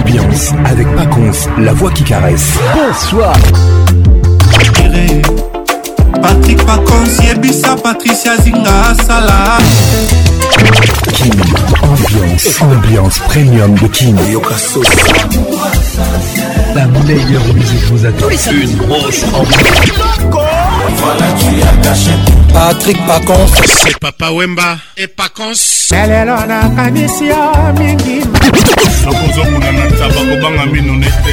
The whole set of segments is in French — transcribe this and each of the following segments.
Ambiance avec Paconce, la voix qui caresse. Bonsoir. Patrick Pacons, Yebisa, Patricia Zinga, Salah. Kin, ambiance, ambiance premium de Kin. La meilleure musique vous attend. Une grosse ambiance. Patrick Pacons. C'est Papa Wemba et Pacons. lelo nakanisi yo mingi nakozokuna na taba kobanga mino nete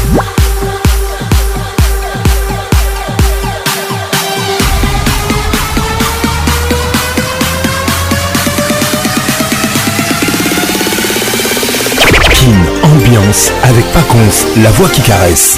Avec Paconce, la voix qui caresse.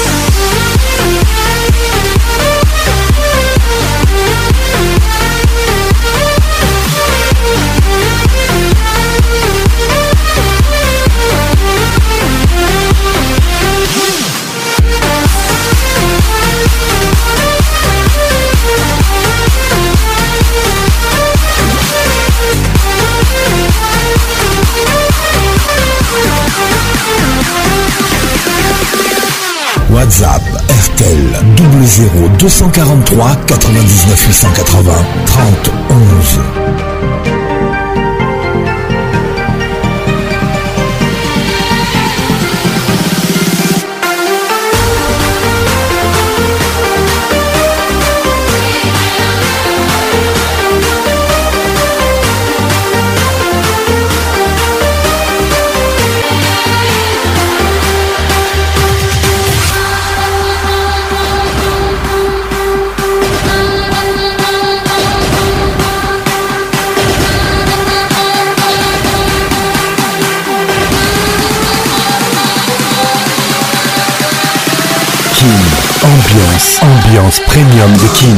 WhatsApp RTL 00 243 99 880 30 11. Ambiance, premium de. Kin,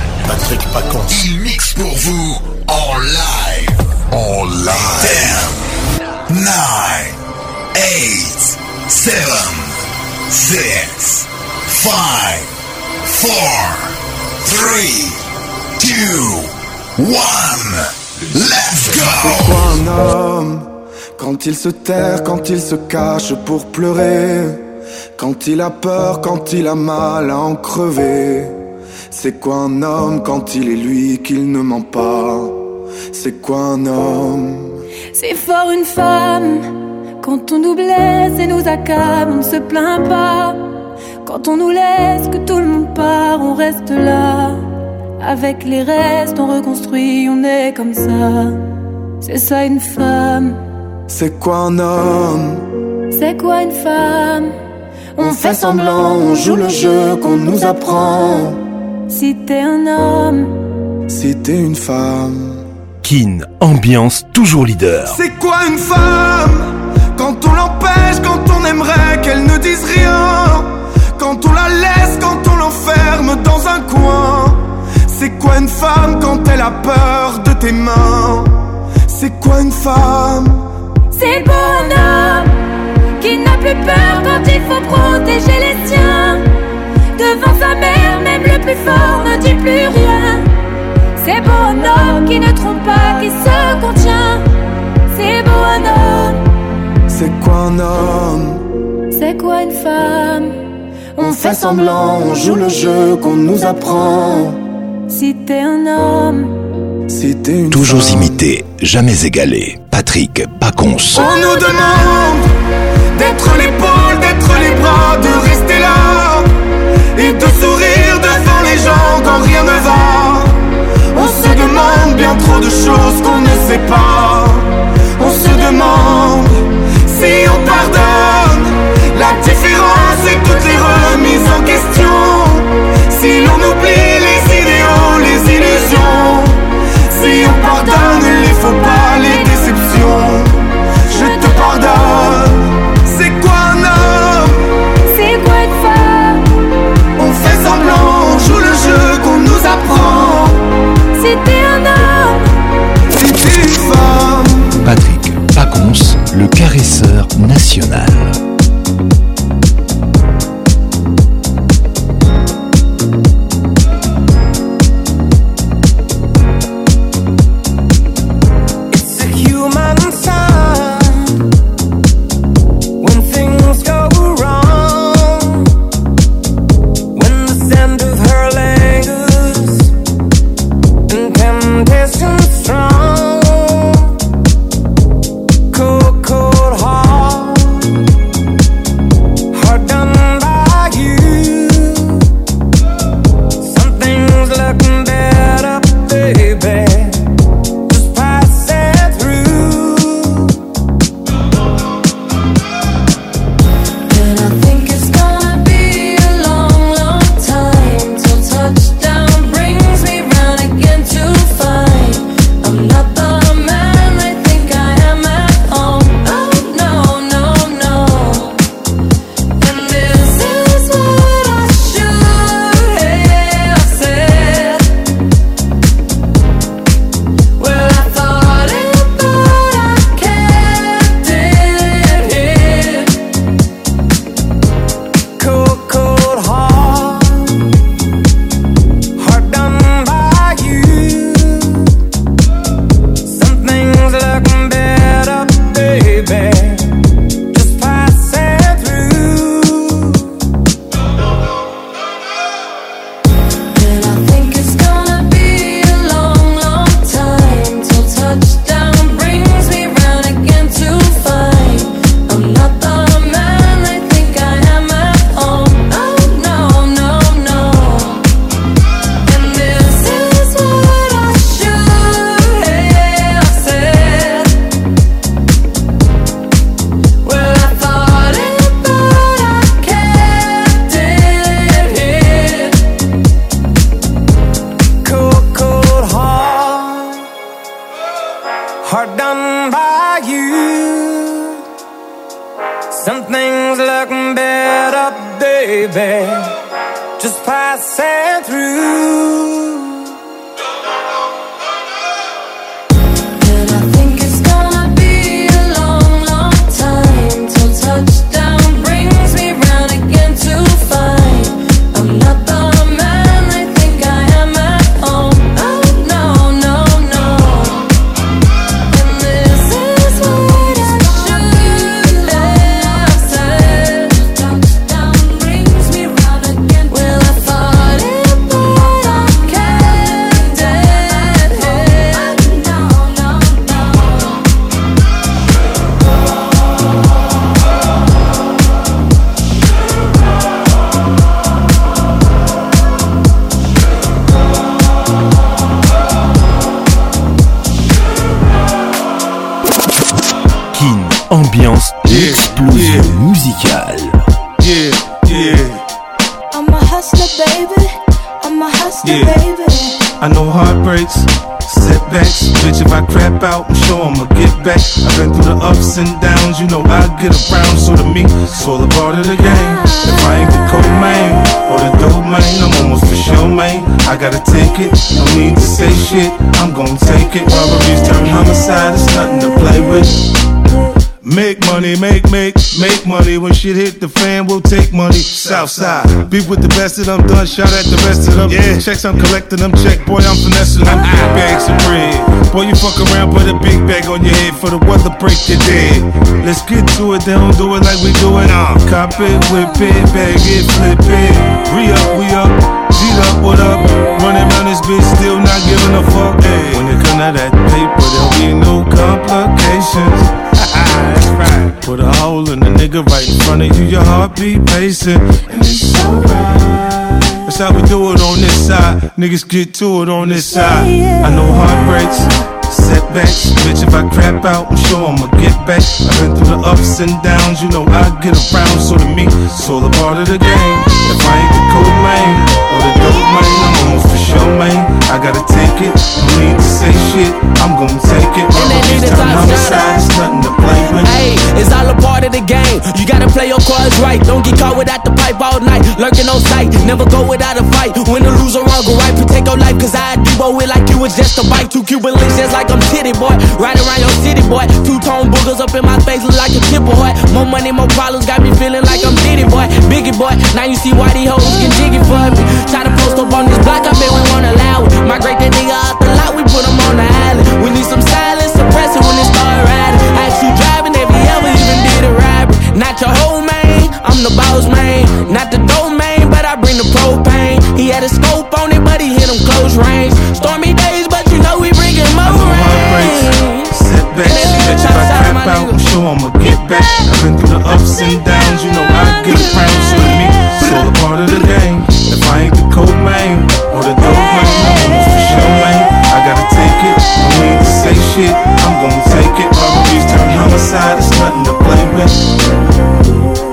Patrick Pacons, il mixe pour vous en live. En live. 10, 9, 8, 7, 6, 5, 4, 3, 2, 1. Let's go! Pourquoi un homme, quand il se terre, quand il se cache pour pleurer, quand il a peur, quand il a mal à en crever, c'est quoi un homme quand il est lui qu'il ne ment pas? C'est quoi un homme? C'est fort une femme. Quand on nous blesse et nous accable, on ne se plaint pas. Quand on nous laisse, que tout le monde part, on reste là. Avec les restes, on reconstruit, on est comme ça. C'est ça une femme. C'est quoi un homme? C'est quoi une femme? On fait semblant, on joue le jeu qu'on nous apprend. Si t'es un homme, si t'es une femme. Kin, ambiance toujours leader. C'est quoi une femme? Quand on l'empêche, quand on aimerait qu'elle ne dise rien. Quand on la laisse, quand on l'enferme dans un coin. C'est quoi une femme quand elle a peur de tes mains? C'est quoi une femme? C'est le bonhomme qui n'a plus peur quand il faut protéger les siens. Devant sa mère, même le plus fort ne dit plus rien. C'est beau un homme qui ne trompe pas, qui se contient. C'est beau un homme. C'est quoi un homme? C'est quoi une femme? On fait semblant, on joue le jeu qu'on nous apprend. Si t'es un homme, si t'es une Toujours femme. imité, jamais égalé. Patrick Pacons. On nous demande d'être l'épaule, d'être les bras, de rester là et de sourire devant les gens quand rien ne va. On se demande bien trop de choses qu'on ne sait pas. On se demande si on pardonne la différence et toutes les remises en question. Si l'on oublie les idéaux, les illusions. Si on pardonne les faux pas, les caresseur national. Southside, beef with the best of them, done shot at the rest of them. Yeah, checks I'm collecting them, check, boy, I'm finessing them. Big bags of bread. Boy, you fuck around, put a big bag on your head for the weather break your dead. Let's get to it, they don't do it like we do it. Uh, cop it, whip it, bag it, flip it. Re up, we up, G'd up, what up? Running around this bitch, still not giving a fuck. Hey, when it come to that paper, there'll be no complications. Right. Put a hole in the nigga right in front of you, your heartbeat pacing. And it's alright. That's how we do it on this side. Niggas get to it on this side. I know heartbreaks, setbacks. Bitch, if I crap out, I'm sure I'ma get back. I've been through the ups and downs, you know I get around. So to me, it's all a part of the game. If I ain't the cold or the dope man, I'm almost for sure, man. I gotta take it. No need to say shit. I'm gonna take it. Robberies turn homicide, it's nothing to with. Hey, it's all a part of the game. You gotta play your cards right. Don't get caught without the pipe all night. Lurking on sight, never go without a fight. Win or lose or wrong, go right. Protect your life, cause I do it like you was just a bite. Two Cuban links just like I'm titty boy. Right around your city boy. Two tone boogers up in my face, look like a kid boy. More money, more problems, got me feeling like I'm Diddy boy. Biggie boy, now you see why these hoes get jiggy for me. Try to post up on this block, I bet we won't allow it. Migrate that nigga out the lot, we put him on the island. We need some silence, suppress it when it start riding. Ask you driving if you ever even did a robbery. Not your whole man, I'm the boss man. Not the domain, but I bring the propane. He had a scope on it, but he hit him close range. Stormy days, but you know we bringing more rain. Setbacks, bitch, if I crap out, I'm sure I'ma get back. I've been through the ups and downs, you know I get around. So me, it's all a part of the game. If I ain't the cold man or the dope man, I'm for sure, man. I gotta take it, no need to say shit. I'm gonna take it. Robberies turn homicide, it's nothing to play with.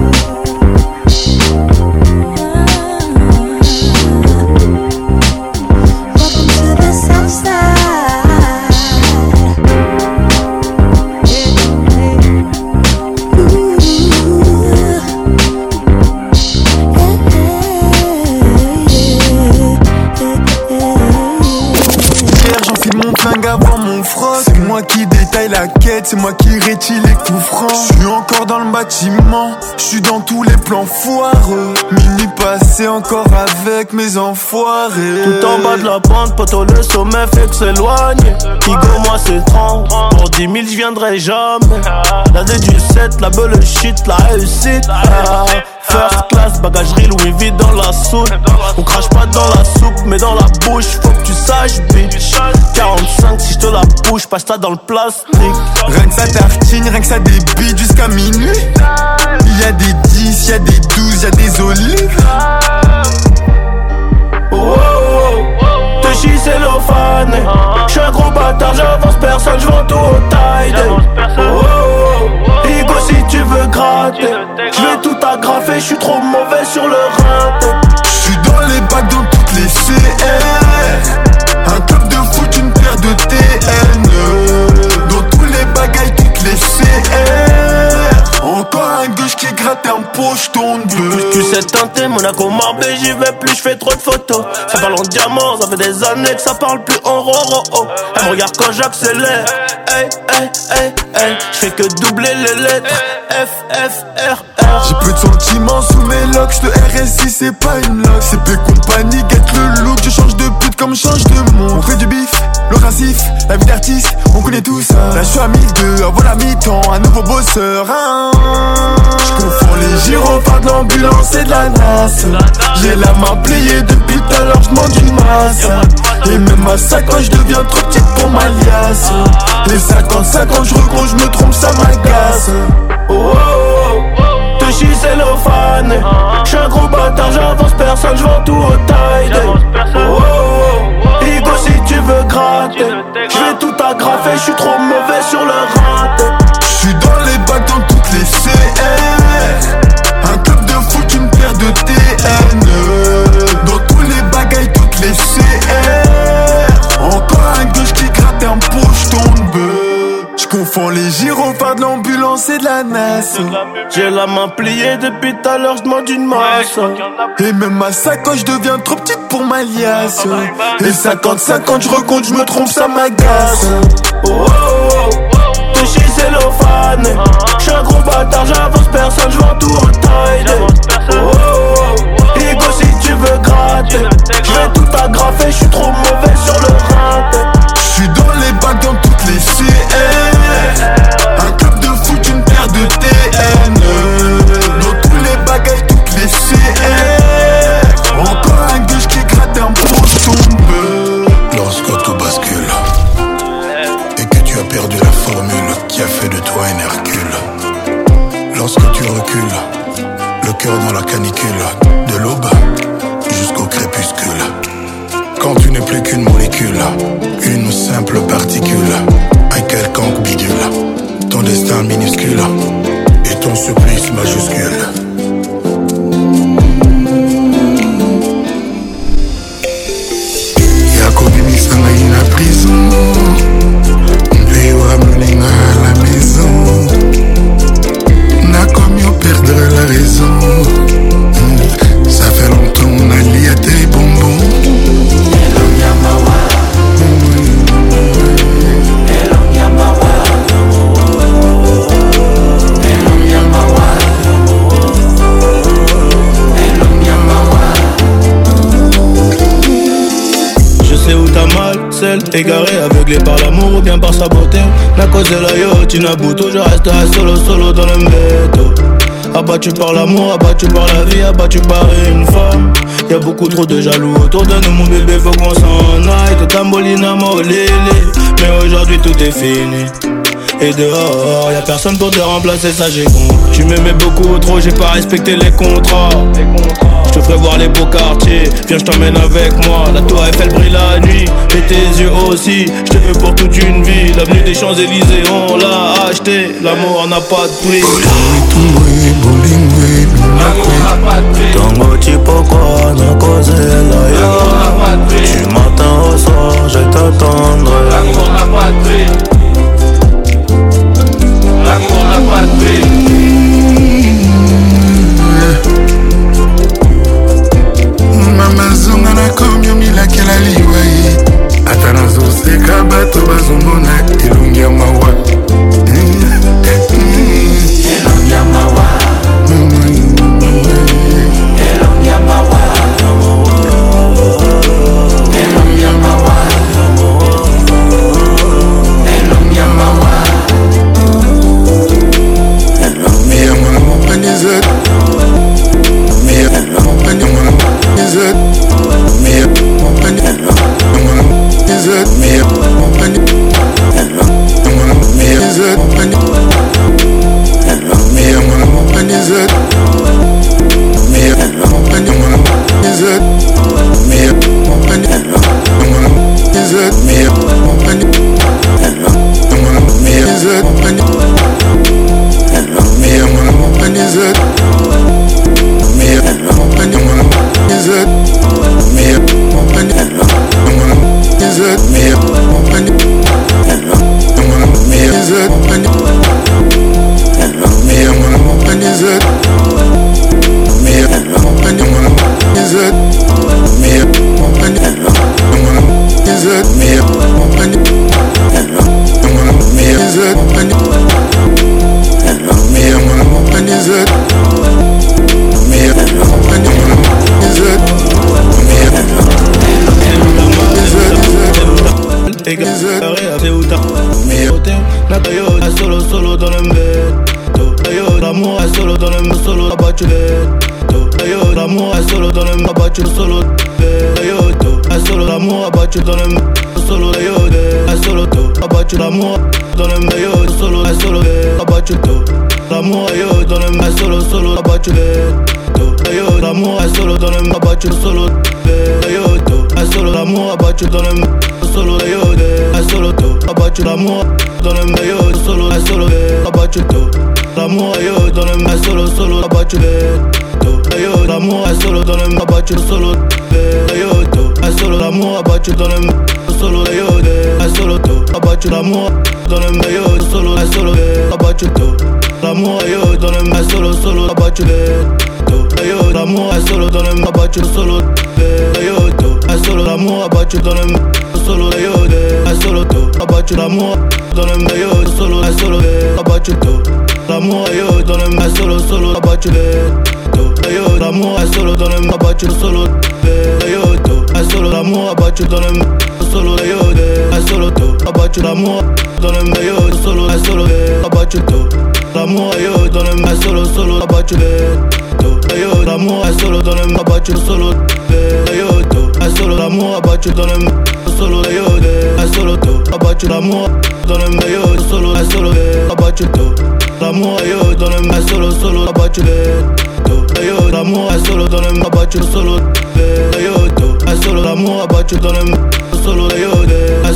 C'est moi qui rétile les coups francs. Je suis encore dans le bâtiment, je suis dans tous les plans foireux. Minuit passé encore avec mes enfoirés. Tout en bas de la pente, poteau le sommet fait que s'éloigne Igo moi c'est 30, pour 10 000 je viendrai jamais. La D du 7, la beule shit, la réussite First class, bagagerie Louis vide dans la soupe. On crache pas dans la soupe mais dans la bouche Faut que tu saches bitch. 45 si je te la bouche, passe ça dans le plastique. Rien que ça tartine, rien que ça débite jusqu'à minuit. Il y a des 10, il y a des 12, il y a des olives. Oh, oh, oh. Te chie cellophane J'suis un gros bâtard, j'avance personne, j'vends tout au taille. Oh, oh, oh. Igo si tu veux gratter J'vais tout agrafer, j'suis trop mauvais sur le rein J'suis dans les bacs dans toutes les CR Un club de foot, une paire de TN Dans tous les bagailles, toutes les CR Encore gratte un poche ton bleu Tu sais teinter Monaco Marbais j'y vais plus je fais trop de photos. Ça parle en diamant ça fait des années que ça parle plus en roro oh. Elle me regarde quand j'accélère. Hey hey hey hey. Je fais que doubler les lettres. F F R R. J'ai peu de sentiments sous mes locks, de RSI c'est pas une lock CP compagnie, get le look, je change de pute comme je change de monde. On fait du bif, le racif, la vie d'artiste, on connaît tout ça Là je suis à 1002, avant la mi-temps, un nouveau bosseur hein. Je confonds les gyrophares de l'ambulance et de la NAS J'ai la main pliée depuis tout à l'heure, je une masse Et même à 5 ans je deviens trop petite pour ma liasse. Les 55 ans je regros, je me trompe, ça m'agace. Oh, oh, oh. Te chie cellophane J'suis un gros bâtard, j'avance personne, j'vends tout au taille Oh, oh, oh raté. Je vais tout aggraver, je suis trop mauvais sur le raté. Je suis dans les bacs dans toutes les CR. Un club de foot, une paire de TN. Dans tous les bagailles, toutes les CR. Encore un gauche qui gratte un poche tombe. J'confonds les gyrophares de l'ambulance et de la NAS. J'ai la main pliée depuis tout à l'heure, j'demande une masse. Et même ma sacoche devient trop petite ma liasse. Et 50-50, je recompte, je me trompe, ça m'agace. Oh, oh, oh. Touché cellophane. J'suis un gros bâtard, j'avance personne, j'vends tout en taille. Oh, oh, oh. Ego si tu veux gratter. J'vais tout agrafer, j'suis trop mauvais sur le rat. J'suis dans les bacs dans toutes les CR. Un quelconque bidule, ton destin minuscule. Et ton supplice majuscule. Celle égarée, aveuglée par l'amour ou bien par sa beauté. N'a causé la yacht, Nabuto, je resterai solo, solo dans le métro. Abattu par l'amour, abattu par la vie, abattu par une femme. Y'a beaucoup trop de jaloux autour de nous, mon bébé, faut qu'on s'en aille. Tout tambolina, molélé. Mais aujourd'hui tout est fini. Et dehors, y'a personne pour te remplacer, ça j'ai con. Tu m'aimais beaucoup trop, j'ai pas respecté les contrats. Te ferai voir les beaux quartiers, viens je t'emmène avec moi. La tour Eiffel brille la nuit, et tes yeux aussi. Je te veux pour toute une vie. L'avenue des Champs-Élysées, on l'a acheté. L'amour n'a pas de prix. Tango chipokwa na kozela yo Du matin au soir je t'attendrai L'amour n'a pas de prix L'amour n'a pas de prix nakomi omilakela liwai ata nazoseka bato bazomona elongi ya mawa is it? Me and your mama is it? Me and your mama is it? Me abattu dans le solo solo to abattu l'amour. Dans le yo solo solo abattu to l'amour yo dans le solo solo abattu to yo l'amour solo dans le abattu solo yo to solo l'amour abattu dans le solo yo de solo to abattu l'amour. Dans le meilleur solo solo bacio to l'amour yo dans le solo solo bacio to yo l'amour solo dans le meilleur iode le iode Hai solo l'amour abbattu dans le Hai solo le iode Hai solo tu abbattu l'amour dans le Hai iode solo hai solo le abbattu tu L'amour hai iode dans le Hai solo solo abbattu le tu Hai iode l'amour hai solo dans le Abbattu solo le Hai iode tu Hai solo l'amour abbattu dans le Solo le iode Hai solo tu abbattu l'amour dans le Hai iode solo hai solo le abbattu tu L'amour hai iode dans le Hai solo solo abbattu le to yo l'amour solo dans le bacio solo. Yo to solo l'amour bacio dans le solo yo solo to bacio l'amour dans le meilleur solo solo bacio to l'amour yo dans le meilleur solo solo bacio to yo l'amour solo dans le bacio solo. Yo to solo l'amour bacio dans le solo yo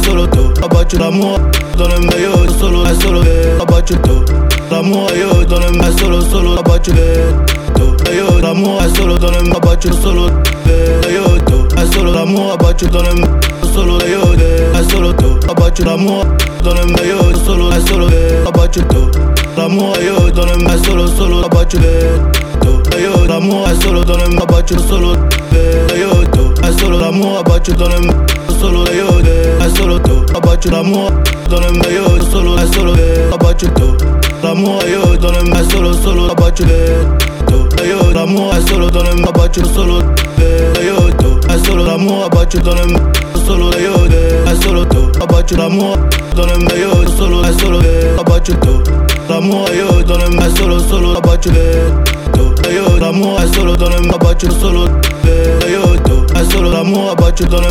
solo to bacio l'amour dans le meilleur solo solo bacio to l'amour yo dans le meilleur solo solo bacio to yo l'amour solo dans le bacio solo yo to solo l'amour bacio dans le solo yo solo to bacio l'amour dans le solo solo bacio to l'amour yo dans le solo solo bacio to yo l'amour solo dans le bacio solo yo to solo l'amour bacio dans le solo yo solo to bacio l'amour dans le meilleur solo solo bacio to l'amour yo dans le solo solo bacio to yo l'amour solo dans le bacio solo yo to solo l'amour bacio dans le solo yo solo to bacio l'amour dans le meilleur solo solo bacio to l'amour yo dans le meilleur solo solo bacio to yo l'amour solo dans le bacio solo yo to solo l'amour bacio dans le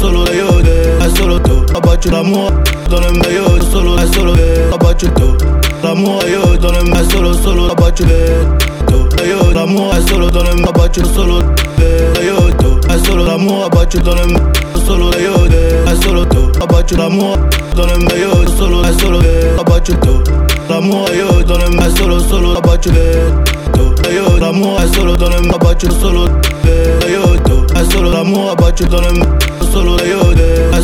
solo yo solo to bacio l'amour dans le meilleur solo solo bacio to l'amour yo dans le meilleur solo solo bacio to yo l'amour solo dans le bacio solo. Solo l'amour dans le solo. Yo solo to bacio l'amour dans le solo. Solo to l'amour yo dans le solo solo bacio to yo l'amour solo dans le solo. Yo to solo dans le solo.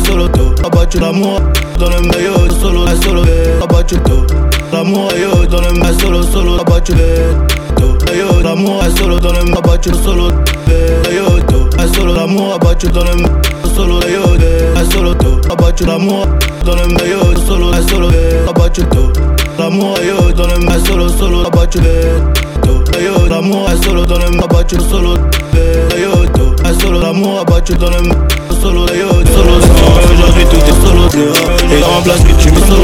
Solo to bacio l'amour dans le solo. Solo bacio to l'amour yo dans le solo solo bacio to yo l'amour solo dans le bacio solo. Yo to solo l'amour bacio dans le solo yo solo to bacio l'amour. Dans le meilleur solo solo bacio to l'amour yo dans le meilleur solo solo bacio to yo l'amour solo dans le bacio solo. Yo to solo l'amour bacio dans le solo yo solo. Aujourd'hui tout est solo. Et en place que tu me solo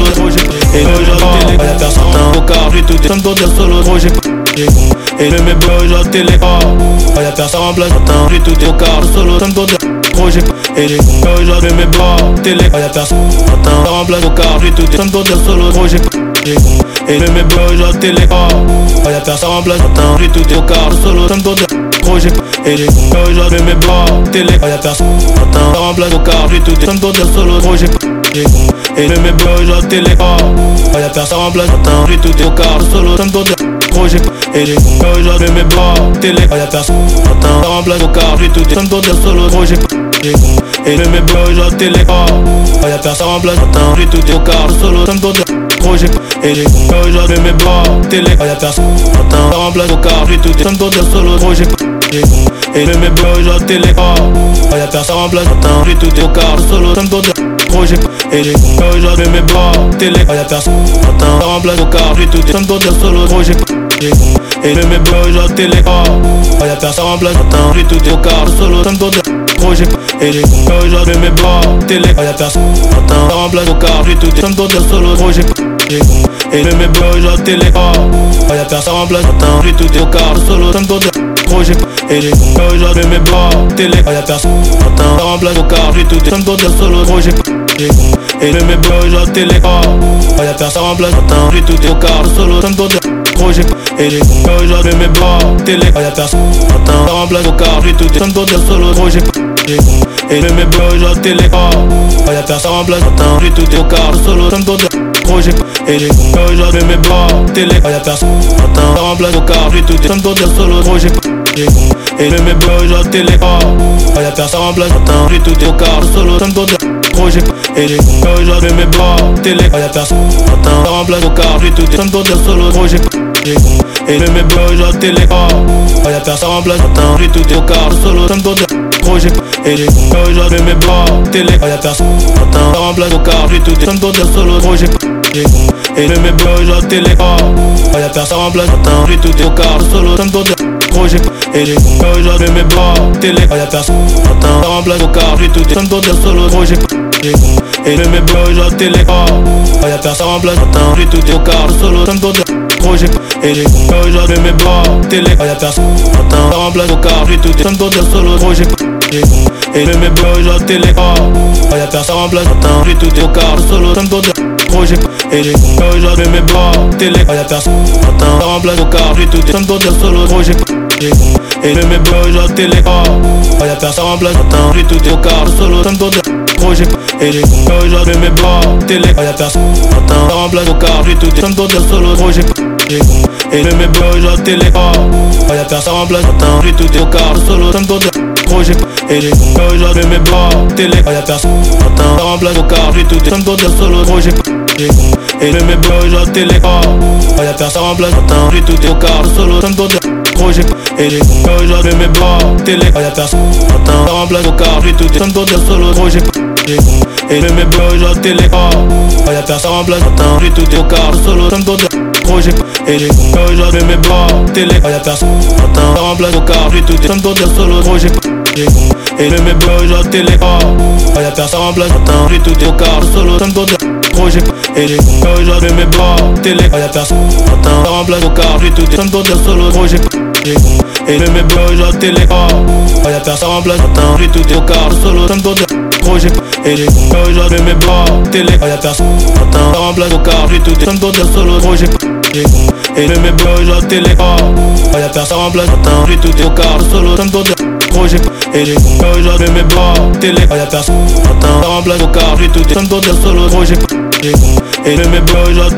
et aujourd'hui personne. Au car tout est dire et le mes beaux genre télé y'a personne en place. J'ai tout est au car solo sans dire projet et les aujourd'hui mes beaux télé y'a personne en place au j'ai tout est dire solo projet et le mes beaux genre télé y'a personne en place. J'ai tout est au car solo sans dire projet et les aujourd'hui mes beaux télé y'a personne en place au j'ai tout est solo projet et le mes beaux genre télé y'a personne en place. J'ai tout est au car solo sans dire projet et les aujourd'hui mes beaux télé y'a personne en place au car j'ai tout est sans dire solo projet et le mes beaux genre télé y'a personne en place j'ai tout est au car solo sans dire projet et les aujourd'hui mes beaux télé y'a personne en place au car j'ai tout est sans dire solo projet et le mes beaux genre télé y'a personne en place j'ai tout est au car solo sans dire projet et les aujourd'hui mes beaux télé y'a personne en place au car j'ai tout est sans dire solo projet et le mes beaux genre télé y'a personne en place j'ai tout au car solo projet et les aujourd'hui mes personne. En place au j'ai tout sans dire solo projet et le mes beaux genre télé y'a personne en place j'ai tout au car solo projet et les aujourd'hui mes beaux télé y'a personne. En place au j'ai tout solo projet et le genre télé y'a personne en place j'ai tout au car solo gros j'ai pas et j'ai con Aujourd'hui mes télé à la personne. Attends. Remplace au car j'ai tout Comme pour solo gros j'ai pas j'ai con Et mes bras aujourd'hui télé à la personne Attends. J'ai au car solo pour dire et mes télé personne. Attends. Remplace au car tout Comme pour dire solo gros j'ai pas Et mes bras aujourd'hui télé j'ai et Aujourd'hui mes télé personne. Attends. Remplace au car tout Comme pour dire solo j'ai con Et le bébé aujourd'hui les corps. Y'a personne en place Attends j'ai tout au quart Solo comme ton Trop j'ai Et j'ai con mes Télé Y'a personne en place au J'ai tout Solo trop j'ai J'ai con Et le bébé aujourd'hui les corps. Y'a personne en place Attends j'ai tout au quart Solo comme ton Trop j'ai Et j'ai con mes Télé Y'a personne en place et le mes j'ai Y'a personne en place, attends, j'ai tout au Solo, trop, et j'ai compris aujourd'hui mes bras Télé à personne Attends la remplace au car J'ai tout Comme pour dire solo Trop j'ai j'ai Et mes bras aujourd'hui télé personne remplace Attends j'ai tout Solo Trop j'ai Et j'ai aujourd'hui mes bras Télé à personne Attends la remplace au car J'ai tout Comme pour dire solo Trop j'ai et mes bras aujourd'hui télé personne Attends j'ai tout au car dire projet Et j'ai compris aujourd'hui mes bras Télé à personne Attends la remplace au car J'ai tout dire solo Trop et je mes bien aujourd'hui les corps Quand y'a personne en place. J'attends J'ai tout au Solo ça me Projet. Et les cons Aujourd'hui mes bras. Personne. Solo Et mes personne en place. J'attends J'ai tout au Solo ça me Projet. Et les cons Aujourd'hui mes bras. Télé y'a personne. En place au tout solo Et je mes bien personne en place. Tout au Solo trop, j'ai et j'ai con. Aujourd'hui, mes bras, télé, y'a personne. Matin, remplace au j'ai tout, solo, trop, j'ai j'ai con. Et mes bras, télé, personne. J'ai tout, solo, pour dire trop, j'ai et j'ai con. Aujourd'hui, mes bras, télé, y'a personne. Matin, remplace au j'ai solo, trop, j'ai j'ai con. Et mes bras, télé, j'ai tout, solo, et j'ai con. Télé, au solo, trop, et de mes bœufs j'acte les corps Pas la personne en place matin J'ai tout au Solo ça me Projet et j'ai con Aujourd'hui mes bras Télé la personne matin Ça remplace au J'ai tout solo Projet j'ai Et de mes bœufs j'acte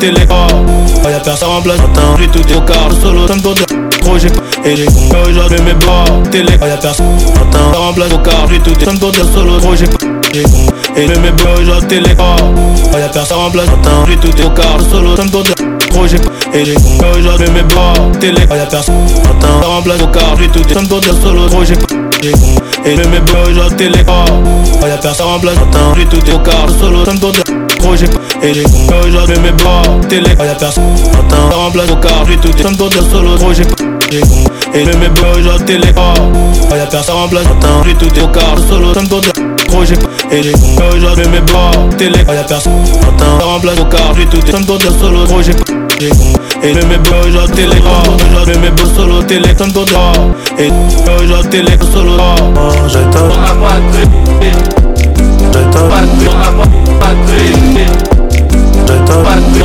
Pas la personne en place matin J'ai tout au quart Solo ça et Aujourd'hui mes Télé la personne personne en place J'ai tout Solo j'ai et j'ai con aujourd'hui mes bords télé y'a personne. Attends remplace au car j'ai tout des pour dire solo gros j'ai j'ai con et mes bords aujourd'hui télé y'a personne remplace. Attends j'ai tout car solo j'ai et j'ai aujourd'hui mes télé y'a personne. Attends remplace au car j'ai tout des pour dire solo j'ai et mes aujourd'hui télé y'a personne Attends j'ai tout car solo pour j'ai et j'ai aujourd'hui mes bords télé y'a personne. Attends remplace au car j'ai tout des pour dire solo gros j'ai et le mes beaux aujourd'hui les gars Le mes beaux solo télé comme ton doigt Et aujourd'hui les gars solo Je te Pour patrie Je te Patrie patrie Je te Patrie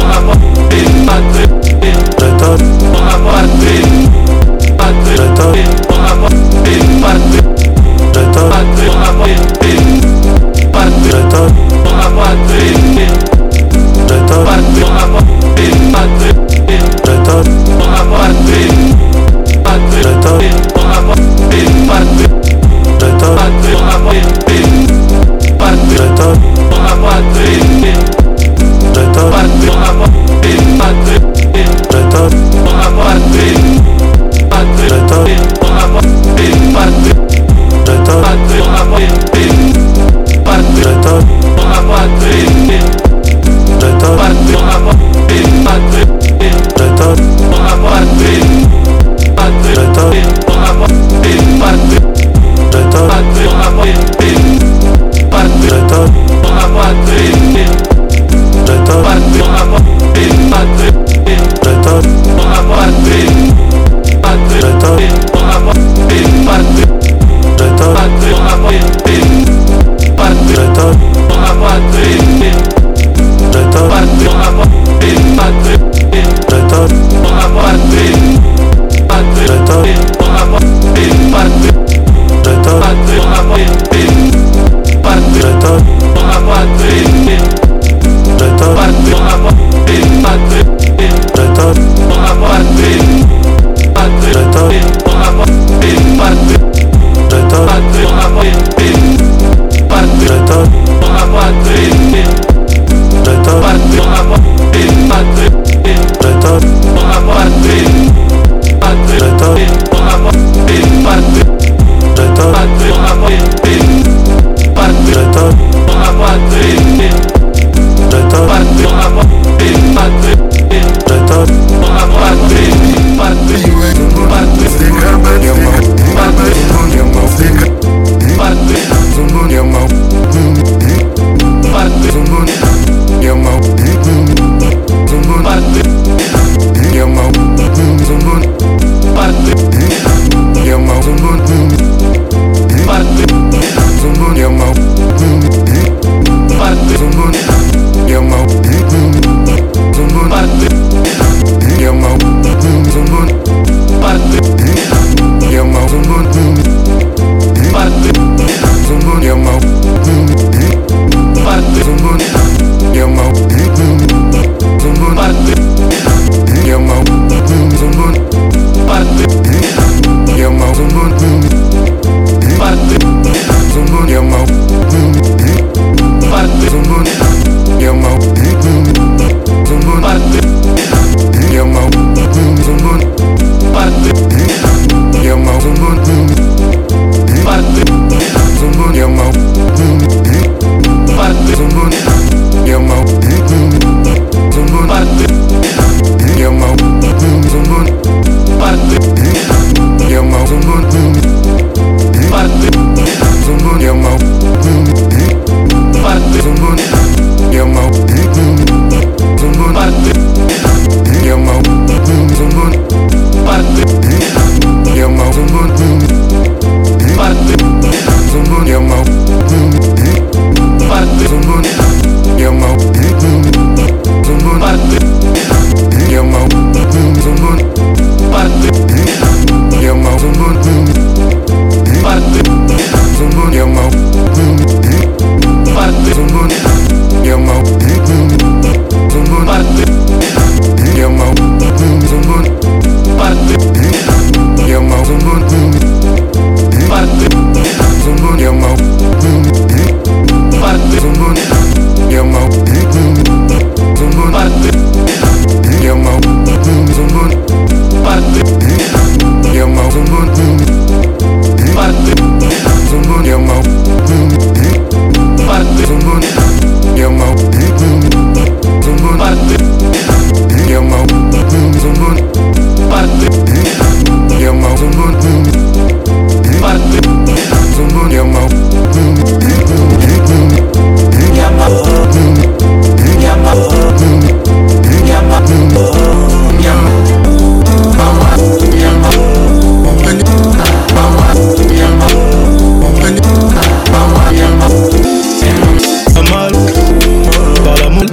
patrie Je te Pour patrie Patrie Je te patrie Patrie Je te Patrie Pour ma patrie Patrie Je te Pour ma patrie Patry, ona Patrick,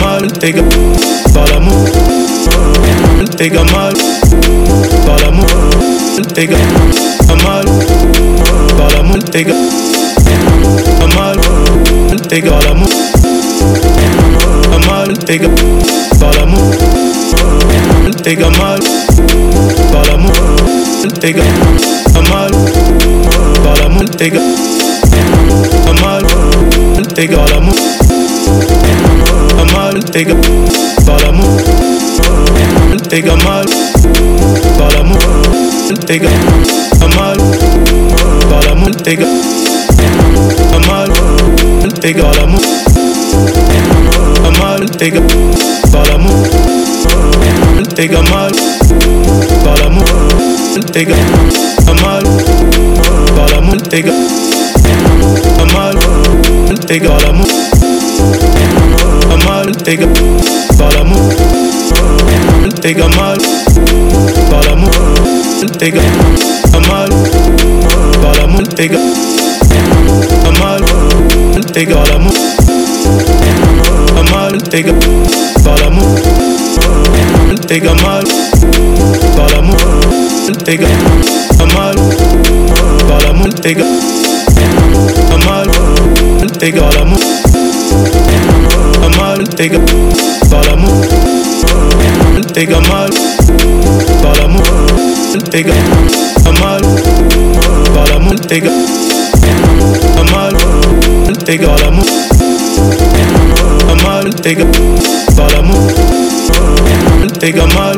mal égal par l'amour égal mal par l'amour égal mal par l'amour égal mal égal amour mal égal par l'amour égal mal par l'amour égal mal par l'amour égal mal égal amour mal égal par l'amour. Égal mal. Par l'amour. Égal mal. Par l'amour égal mal. Égal amour mal égal par l'amour. Égal mal. Par l'amour. Égal mal. Par l'amour égal mal. Égal amour mal égal par l'amour égal mal par l'amour égal mal par l'amour égal mal égal amour mal égal par l'amour égal mal par l'amour égal mal par l'amour égal mal égal amour mal égal par l'amour égal mal par l'amour égal mal par l'amour égal mal égal amour mal égal par l'amour égal mal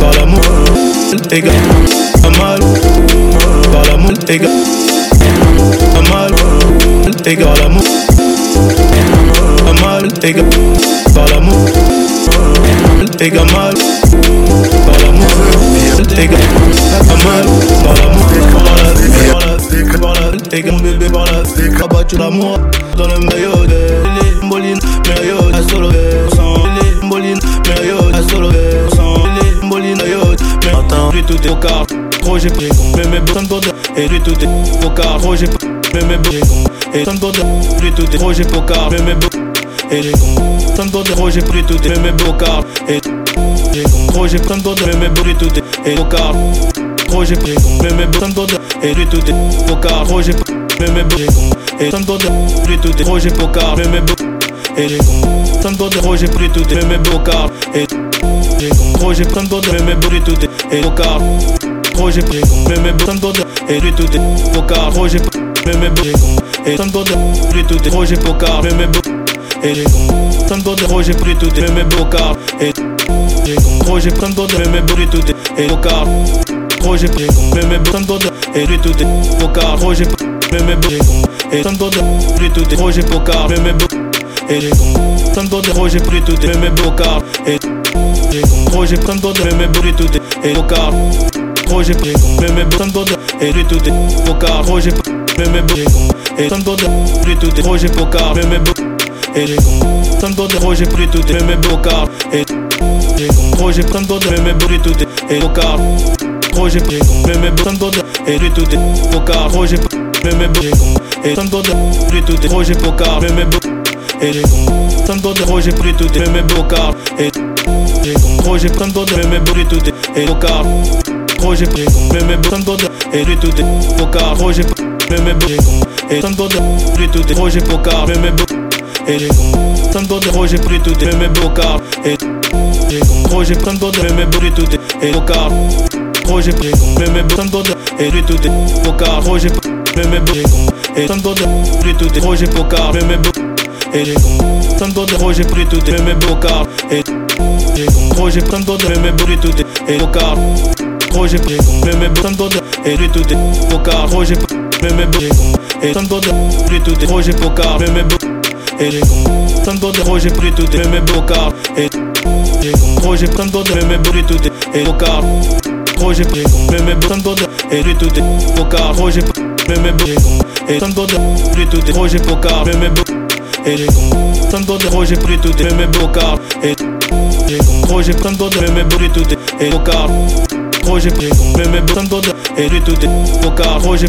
par l'amour égal mal par l'amour égal mal égal amour mal égal par l'amour. Égal mal. Par l'amour. Égal mal. Par l'amour. Égal mon bébé par la abattu l'amour. Dans le maillot de Mboline maillot à solo sans les Mboline maillot à solo sans les Mboline maillot mais attends lui tout est au car trop j'ai pris mais mes besoins de et lui tout est au car trop j'ai mais mes besoins et tant de lui tout j'ai au car mais mes et j'ai pris tout mais mes beaux et les cons trop j'ai tant de mais mes beaux tout et car trop j'ai pris mais mes de et lui tout est j'ai mais mes beaux et tant de lui tout est j'ai au car mais mes et j'ai tout est mes car et les cons trop j'ai tant de mais mes beaux tout est et j'ai pris mais mes de et lui tout est car trop j'ai mais mes beaux et tant de lui tout trop j'ai au car mais mes beaux et les cons tant de trop j'ai pris tout est mes beaux car et les cons trop j'ai tant de mais mes beaux tout et au car j'ai pris mais mes beaux et lui tout est au car j'ai mais mes beaux et tout trop j'ai au car mais mes beaux et les cons tant de trop j'ai pris tout mais mes beaux car et les cons trop j'ai tant de mais mes beaux tout et au car j'ai pris mais mes beaux tant de et lui tout est au car j'ai mais mes beaux et tant de lui tout est j'ai au car mais mes beaux et les cons tant de trop j'ai pris tout est mes et j'ai tant de mais mes beaux tout est et trop j'ai pris mais mes et lui tout est j'ai mais mes et tant de lui tout est j'ai au car mais mes beaux et les cons tant de trop j'ai pris tout est mes et j'ai tant de mais mes beaux tout est et j'ai pris de et lui tout j'ai mais mes beaux et tant de lui tout est j'ai au car mais mes et j'ai pris mais mes beaux car et j'ai mes beaux tout et au car j'ai pris mais mes et lui tout au car j'ai mais mes beaux et tant de lui tout est j'ai au car mais mes et j'ai pris beaux car et j'ai mes beaux tout et au car j'ai pris mais mes et lui tout au car j'ai mais mes beaux et tout est j'ai au car mais mes et les cons tant de trop j'ai pris tout est mes beaux car et j'ai tant de mais mes tout est et j'ai pris mais mes beaux tant tout est trop j'ai mais mes Et plus tout est Roger Pocard, mais mes Et de Roger plus tout mes beaux car Et les cons Roger mais mes tout est Et Pocard Roger cons mais mes beaux tant Et lui tout est Pocard Roger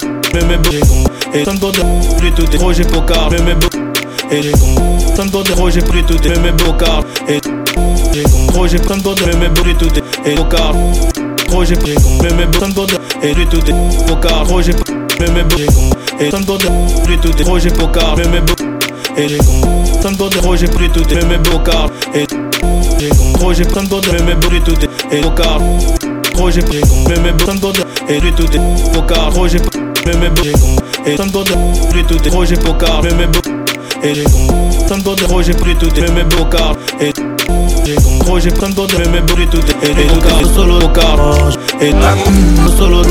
mais mes beaux Et tant de plus tout est Roger Pocard mais mes beaux et les cons Tant de Roger plus tout est mes beaux car Et Roger tant de mais mes beaux tout est Et Pocard Roger les cons mais mes beaux tant de Et lui tout est Pocard Roger mais mes beaux Et tant de plus tout est Roger Pocard mais mes beaux et les cons Tant de Roger plus tout est mes beaux car Et Roger tant de mais mes beaux tout est Pocard Roger Mais mes Et lui tout est Pocard Roger mais mes beaux Et tant de plus tout est Roger Pocard mais mes beaux et les cons Tant de Roger plus tout est mes beaux car Et les cons Roger tant de mais mes beaux tout Et les cons solo car Et solo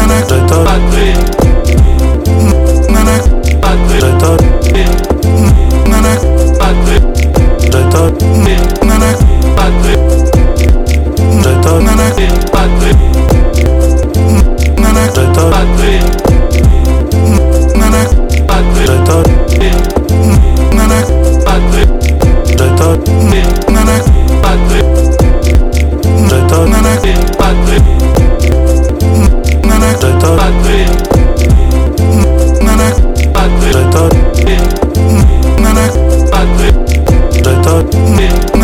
Nanak Nanak Nanak Nanak Patrick Patrick. Patrick. Patrick.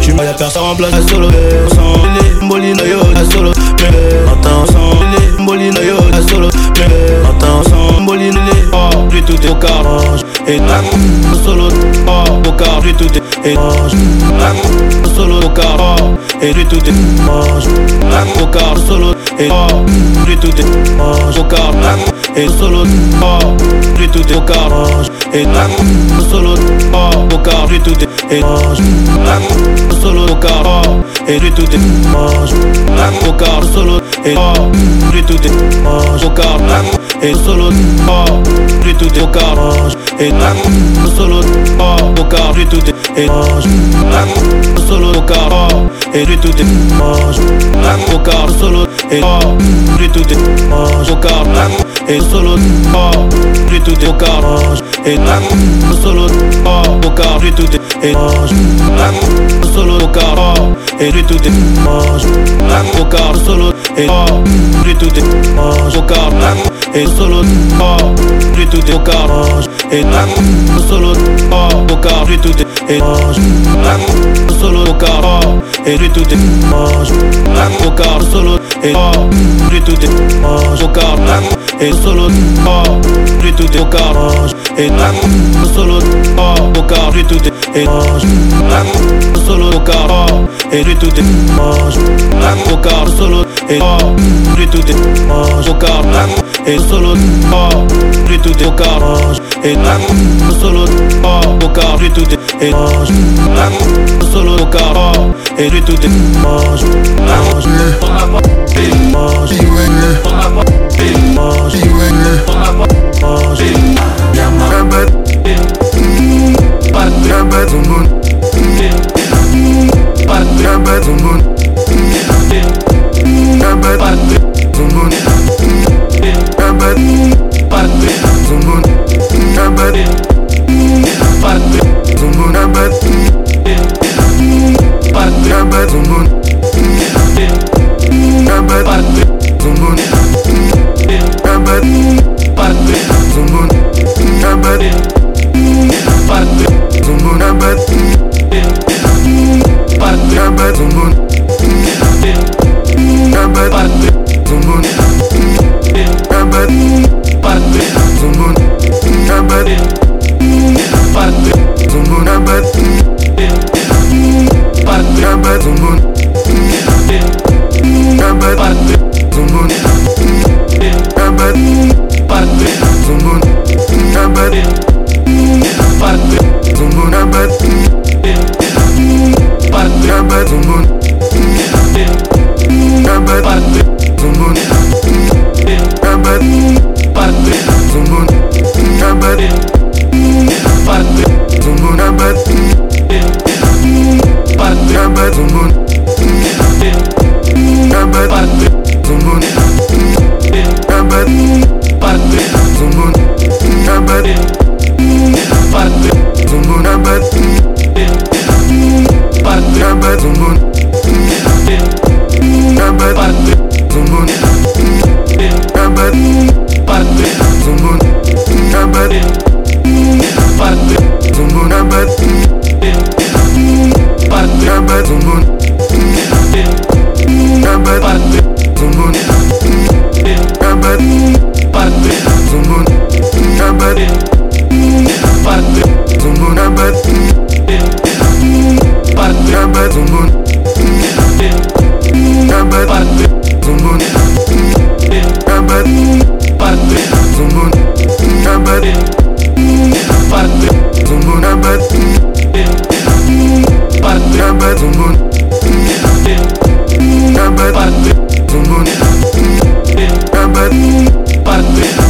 Tu m'as y'a personne en place. Solo Sans les mbolina yo solo Attends. Sans les mbolina yo solo Attends. Sans mbolina Oh Lui tout est au carrange Et solo Oh Au car lui tout est étrange Solo au car Oh Et lui tout est mange Au car solo Et oh Lui tout est mange Au car Et solo Oh Lui tout est au carrange Et ta solo Oh Au car lui tout est étrange Solo au car Oh Et lui tout est mange Au car solo Et oh Lui tout est mange Au car Et solo Oh Lui tout est au carrange Et ta solo Oh Au car lui tout est étrange Solo au car Oh Et lui tout est mange Au car solo Et oh Lui tout est mange Au car Et solo Oh Lui tout est au carrange Et ta solo Oh Au car lui tout est étrange Solo au car Oh Et lui tout est mange Au car solo Et oh Lui tout est mange Au car Et solo Oh Lui tout est au carrange Et ta solo Oh Au car lui tout est étrange Solo au car Oh Et lui tout est mange Au car solo Et oh Lui tout est mange Au car Et solo Oh Lui tout est au carrange Et ta solo Oh Au car lui tout est étrange Solo au car Oh Et lui tout est mange Au car solo Et oh Lui tout est mange Au car Et solo Oh Lui tout est au carrange Et ta solo Oh Au car lui tout est étrange Solo au car Oh Et lui tout est mange Mange Mange Mange Mange Partout. La bête au monde. Partout. La bête au monde. La bête au monde. La bête au monde. La bête au monde. La bête La bête au monde. La bête au monde. La bête au monde. La bête Zumbu na bati Na bati Zumbu Na bati Zumbu Na bati Zumbu Na bati Zumbu na bati Na bati Zumbu Na bati Zumbu Na bati Zumbu Na bati Zumbu na bat Na bat Zumbu Na bat Zumbu Na bat Zumbu Na bat Zumbu na bat Na bat Zumbu Na bat Zumbu Na bat Zumbu Na bat Zumbu na bat Na bat Zumbu Na bat Zumbu Na bat Zumbu Na bat Zumbu na bat Na bat Zumbu Na bat Zumbu Na bat Zumbu Na bat Zongo na bat Na bat zongo Na bat zongo Na bat zongo Na bat zongo Na bat Na bat zongo Na bat zongo Na bat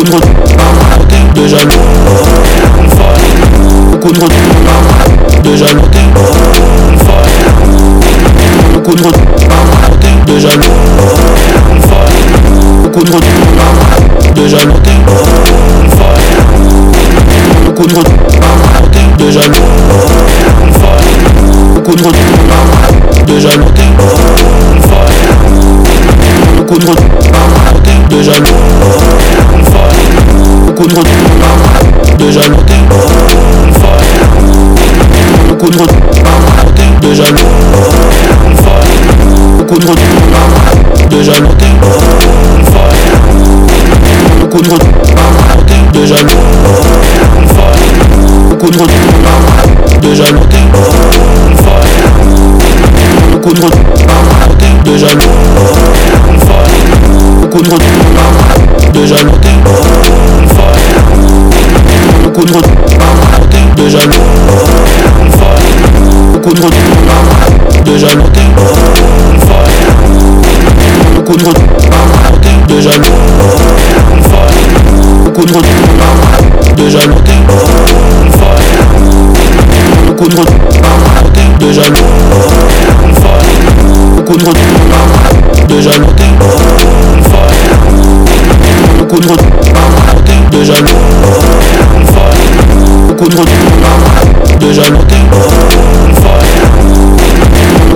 beaucoup trop de de jaloux beaucoup trop de de jaloux beaucoup trop de de jaloux beaucoup trop de de jaloux beaucoup trop de de jaloux beaucoup trop de jaloux beaucoup trop de jaloux beaucoup trop de jalouté. Beaucoup trop de jalouté. Beaucoup trop de jalouté. Beaucoup trop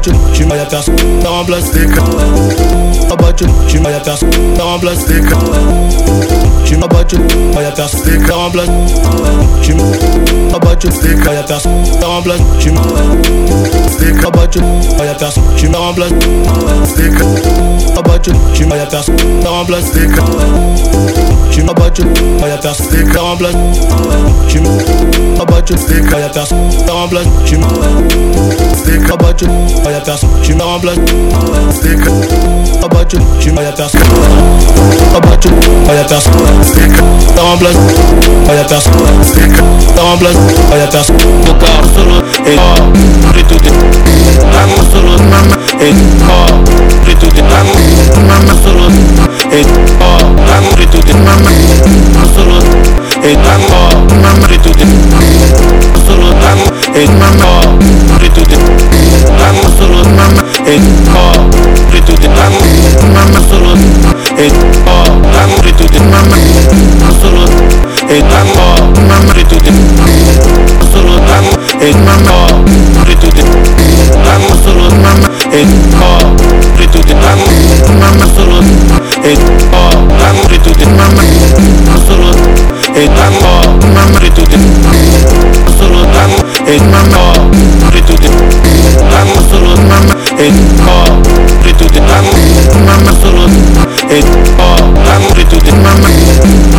Abattu, tu m'as personne, t'as remplacé Abattu, tu m'as personne, t'as remplacé Tu m'as battu, y'a personne, t'as remplacé. Tu m'as abattu, y'a personne, remplaces, tu me Stick abattu, pas y'a personne, tu me remplaces abattu, tu me y'a Tu me remplace tu m'as pas y'a personne, Tu me remplaces, Tu me abattu, stick pas y'a personne, Tu me remplaces, Tu me stick abattu, pas y'a personne, tu me remplaces abattu, tu me y'a personne Abattu, pas y'a personne, Tu me remplaces, Pas y'a personne, Tu me remplace Pas y'a personne, mon corps solo, hey, oh, put it to the Lama solo, mama, hey, oh, put it to the Lama, mama solo, hey, oh, Lama, put it to the solo, hey, Lama, oh, mama, put it to the Solo, eh, oh, Lama, hey, mama, oh, put it to the Lama solo, mama, hey, oh, put it to the Lama, solo, hey, oh, Lama, put it to the solo, hey, Lama, oh, mama, put it to Hey, mama, put it to the Mama, solo, mama Hey, oh, put it to the Mama, mama, solo Hey, oh, mama, put it to the Mama, solo Hey, oh, mama, put it to the Solo, mama Hey, mama, put it to the Mama, solo, mama Hey, oh, put it to the Mama, mama, solo Hey, oh, mama, put it to the Mama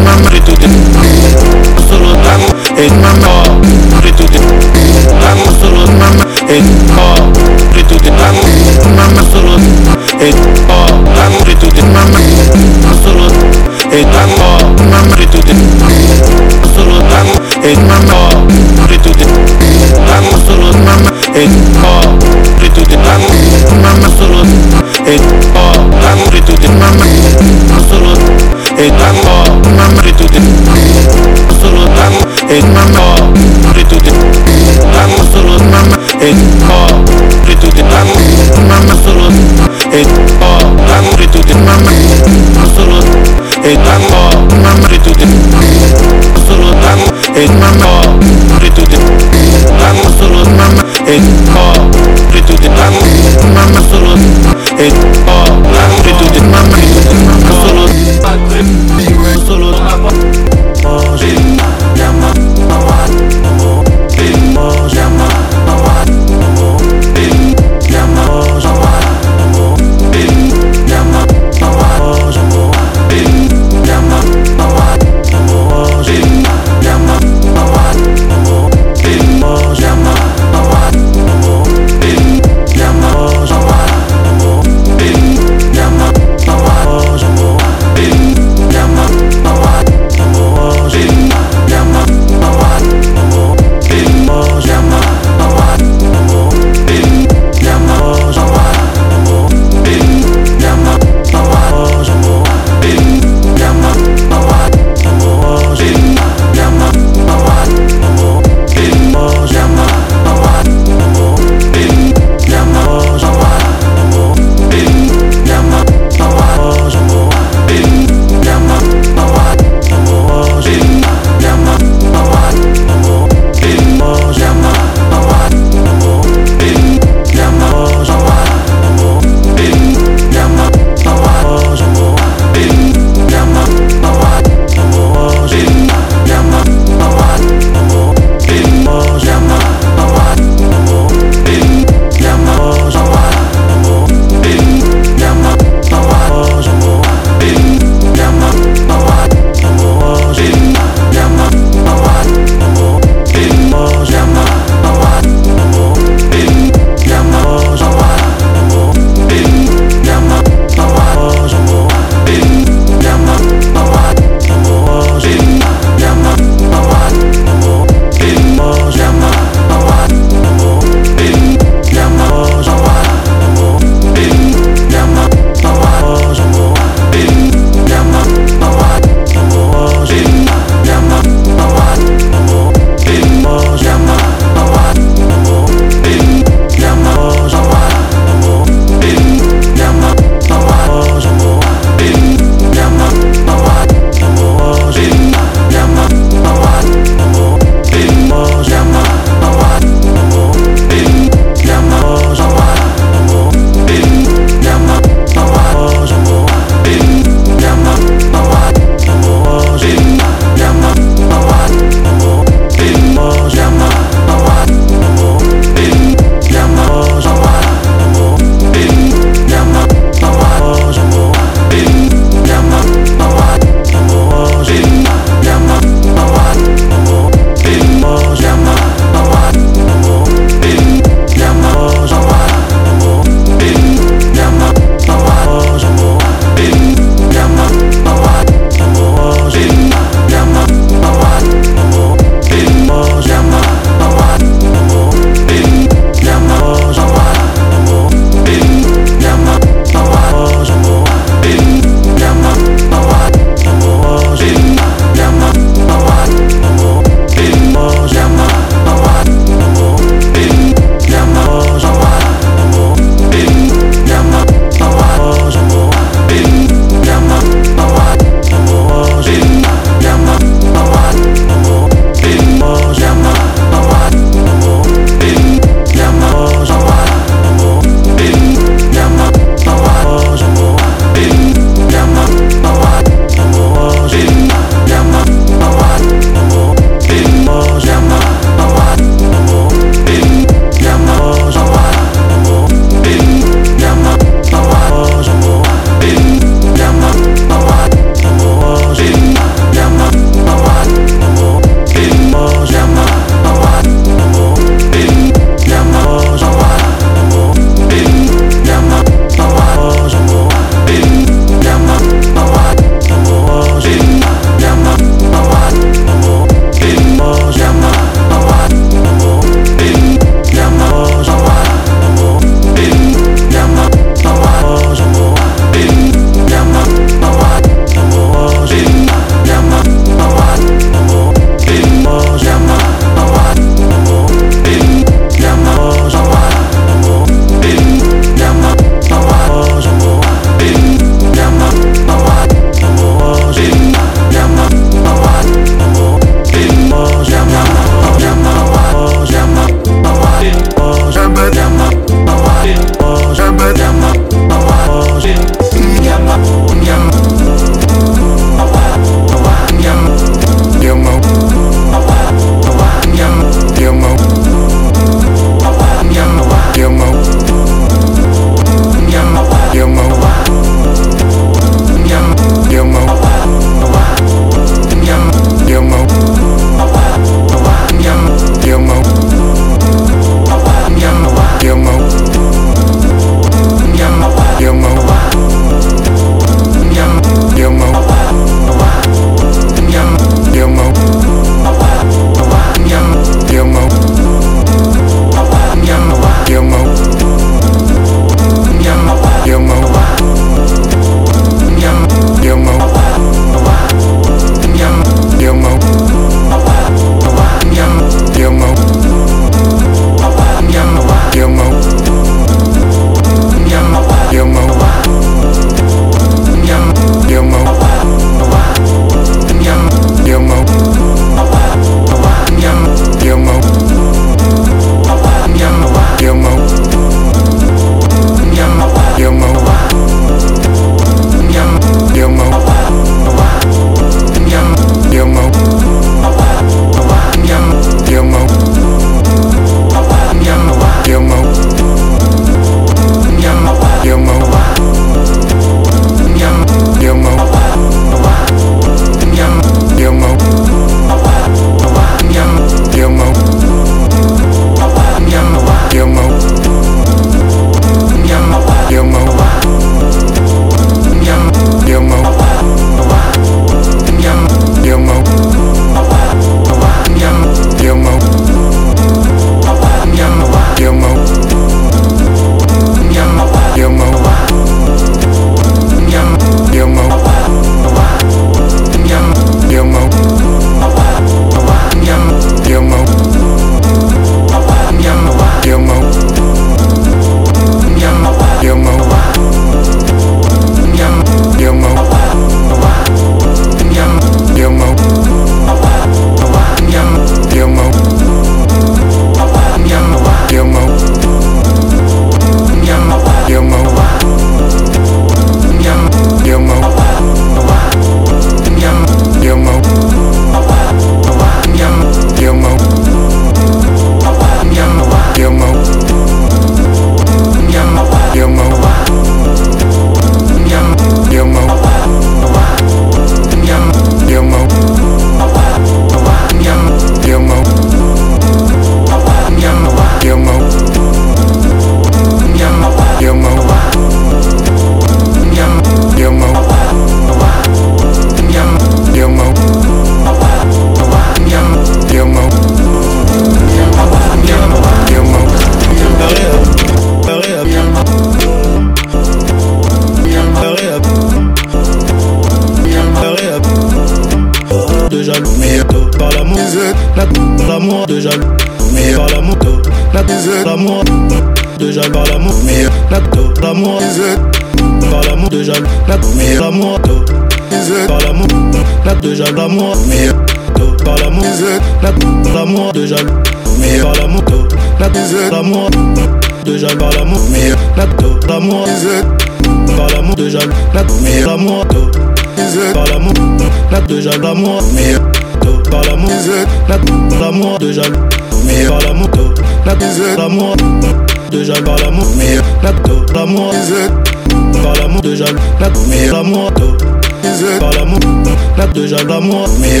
de jaloux, l'amour, mais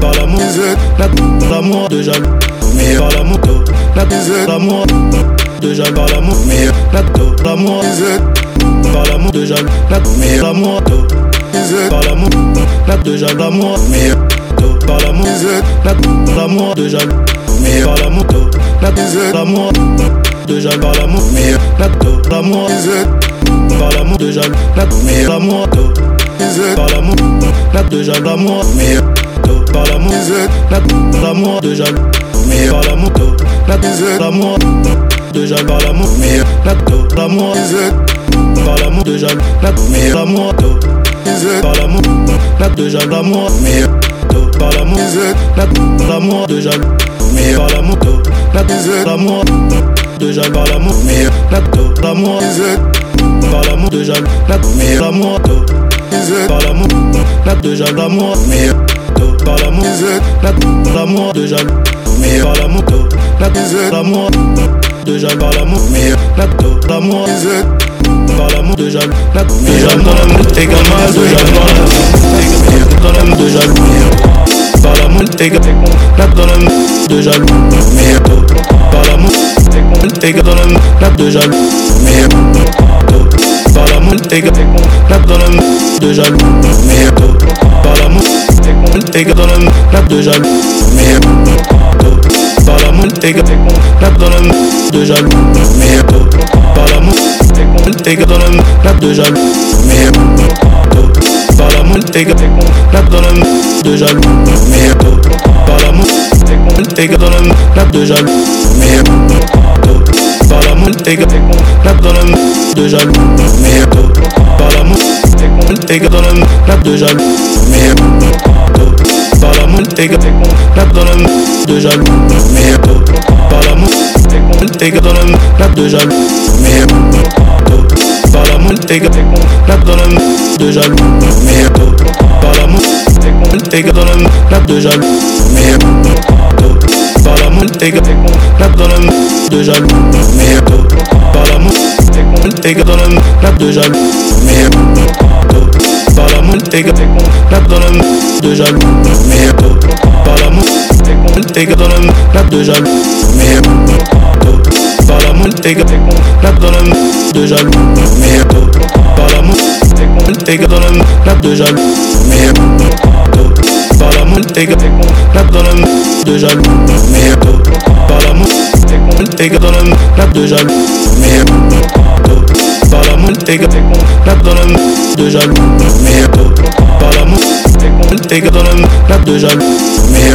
par l'amour, l'amour de jaloux, mais par l'amour, l'amour de jaloux, par l'amour, mais l'amour, par l'amour de jaloux, mais l'amour, par l'amour, de jaloux, l'amour, mais par l'amour, l'amour de jaloux, mais par l'amour, l'amour de jaloux, par l'amour, mais l'amour, par l'amour de jaloux, mais l'amour, par l'amour, de jaloux, l'amour, par l'amour, l'amour de jaloux, mais par l'amour, l'amour de jaloux, par l'amour, mais l'amour, par l'amour mais l'amour, par l'amour, de jaloux, l'amour, par l'amour, l'amour de jaloux, mais par l'amour, l'amour de jaloux, par l'amour, mais l'amour, par l'amour mais l'amour, par l'amour, de jaloux, l'amour, mais par l'amour, l'amour de jaloux, mais par l'amour, l'amour de jaloux, par l'amour, mais l'amour, par l'amour de jaloux, de jaloux. dans l'amour, t'es gamin, de jaloux. dans l'amour, dans l'amour de jaloux, par l'amour, t'es gamin, dans l'amour de jaloux, mais par l'amour, t'es gamin dans l'amour de jaloux, mais par l'amour, t'es gamin dans l'amour de jaloux, par t'es gamin dans l'amour de jaloux, par t'es gamin dans de jaloux, par l'amour, t'es gamin dans l'amour de jaloux, par l'amour, t'es gamin dans de jaloux, par dans l'amour de jaloux, par t'es gamin dans l'amour de jaloux, mais par t'es gamin dans l'amour de jaloux, mais par t'es gamin dans l'amour de jaloux, mais par l'amour, t'es gamin dans l'amour de jaloux, mais par l'amour, t'es gamin dans l'amour de jaloux, par gamin dans l'amour de jaloux, mais par t'es gamin dans l'amour de jaloux, par t'es gamin dans l'amour de jaloux, par l'amour, t'es gamin dans l'amour de jaloux, par t'es gamin dans l'amour de jaloux, par l'amour, t'es gamin dans l'amour de jaloux, par dans l'amour de par l'amour, t'es gamin dans l'amour de jaloux, mais par t'es gamin dans l'amour de jaloux, mais par l'amour, t'es gamin dans l'amour de jaloux, mais par t'es gamin dans l'amour de jaloux, mais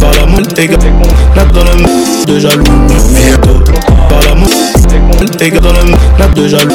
par l'amour, t'es gamin dans l'amour de jaloux, par l'amour de jaloux,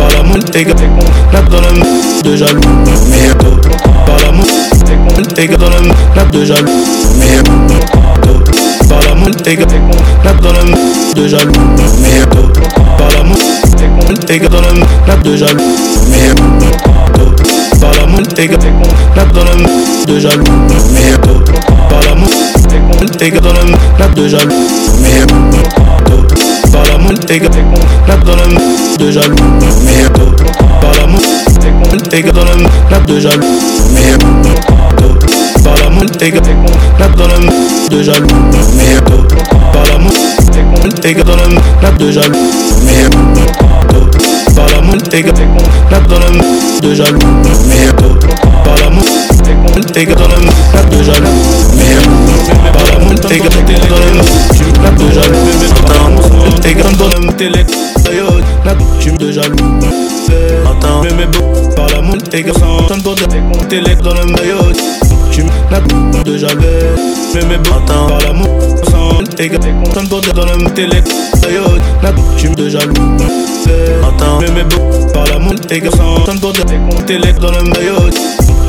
par l'amour, t'es gamin dans l'amour de jaloux, par l'amour, t'es gamin dans l'amour de jaloux, par l'amour, t'es gamin dans l'amour de jaloux, par l'amour, t'es gamin dans l'amour de jaloux, par l'amour, t'es gamin dans l'amour de jaloux, par t'es gamin dans de jaloux, par l'amour, t'es gamin dans de jaloux, par dans l'amour de jaloux, par l'amour, t'es gamin dans l'amour de jaloux, par t'es gamin dans l'amour de jaloux, par Par l'amour, t'es gars, n'a dans le de jaloux. Par t'es gars. Dans le de jaloux. L'amour, t'es dans le de jaloux. T'es gars dans le télé, tu me de jaloux. Attends, mais mes beaux, par l'amour, t'es gars sans tant de télé dans le maillot. Tu me de jaloux. Mais mes beaux, par l'amour, sans t'es gars, tant de dans le télé. Tu me de jaloux. Attends, mais mes beaux, par l'amour, t'es gars sans tant de télé dans le maillot.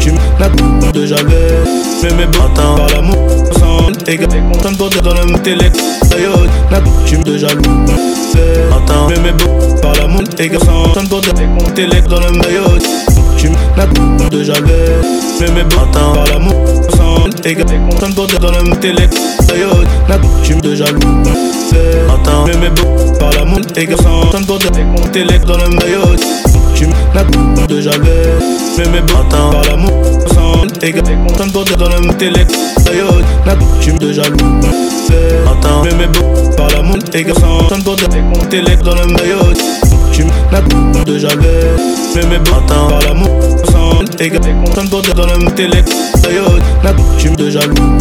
Tu me de jaloux. Mais mes beaux, par l'amour, sans gars, tant de dans le télé. Tu me de jaloux. Attends, mais mes beaux, par l'amour, sans tant de télé dans le maillot. Tu me de jaloux. Mais mes par de dans le télé. Tu me de jaloux. Attends, mais mes beaux, par l'amour, t'es gars sans tant de télé dans le maillot. Tu me de jaloux. Mais mes beaux, par l'amour, sans t'es gars, tant de dans le télé. Tu me de jaloux. Attends, mais mes beaux, par l'amour, t'es gars sans tant de télé dans le maillot. Tu me de jaloux. Mais mes beaux, par l'amour, sans t'es gars, tant de dans le télé. Tu me de jaloux.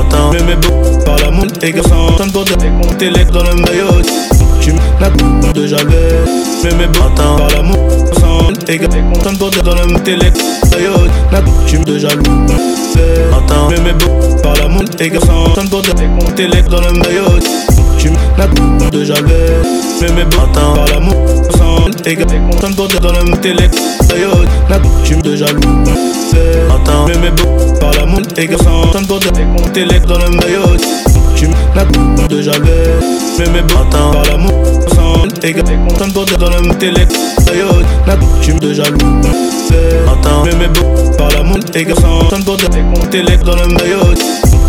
Attends, mais mes beaux, par l'amour, t'es gars sans tant de télé dans le maillot. Tu me de jaloux. Mais mes beaux, par l'amour, sans gars, tant de dans le télé. Tu me de jaloux. Attends, mais mes beaux, par l'amour, gars sans tant de télé dans le maillot. Tu me de jaloux. Mais mes beaux, par l'amour, sans gars, dans le télé. Tu me de jaloux. Attends, mais mes beaux, par l'amour, t'es gars sans tant de télé dans le maillot. Tu me de jaloux. Mais mes beaux, par l'amour, sans t'es tant de dans le télé. Tu me de jaloux. Attends, mais mes beaux, par l'amour, t'es gars sans tant de télé dans le maillot.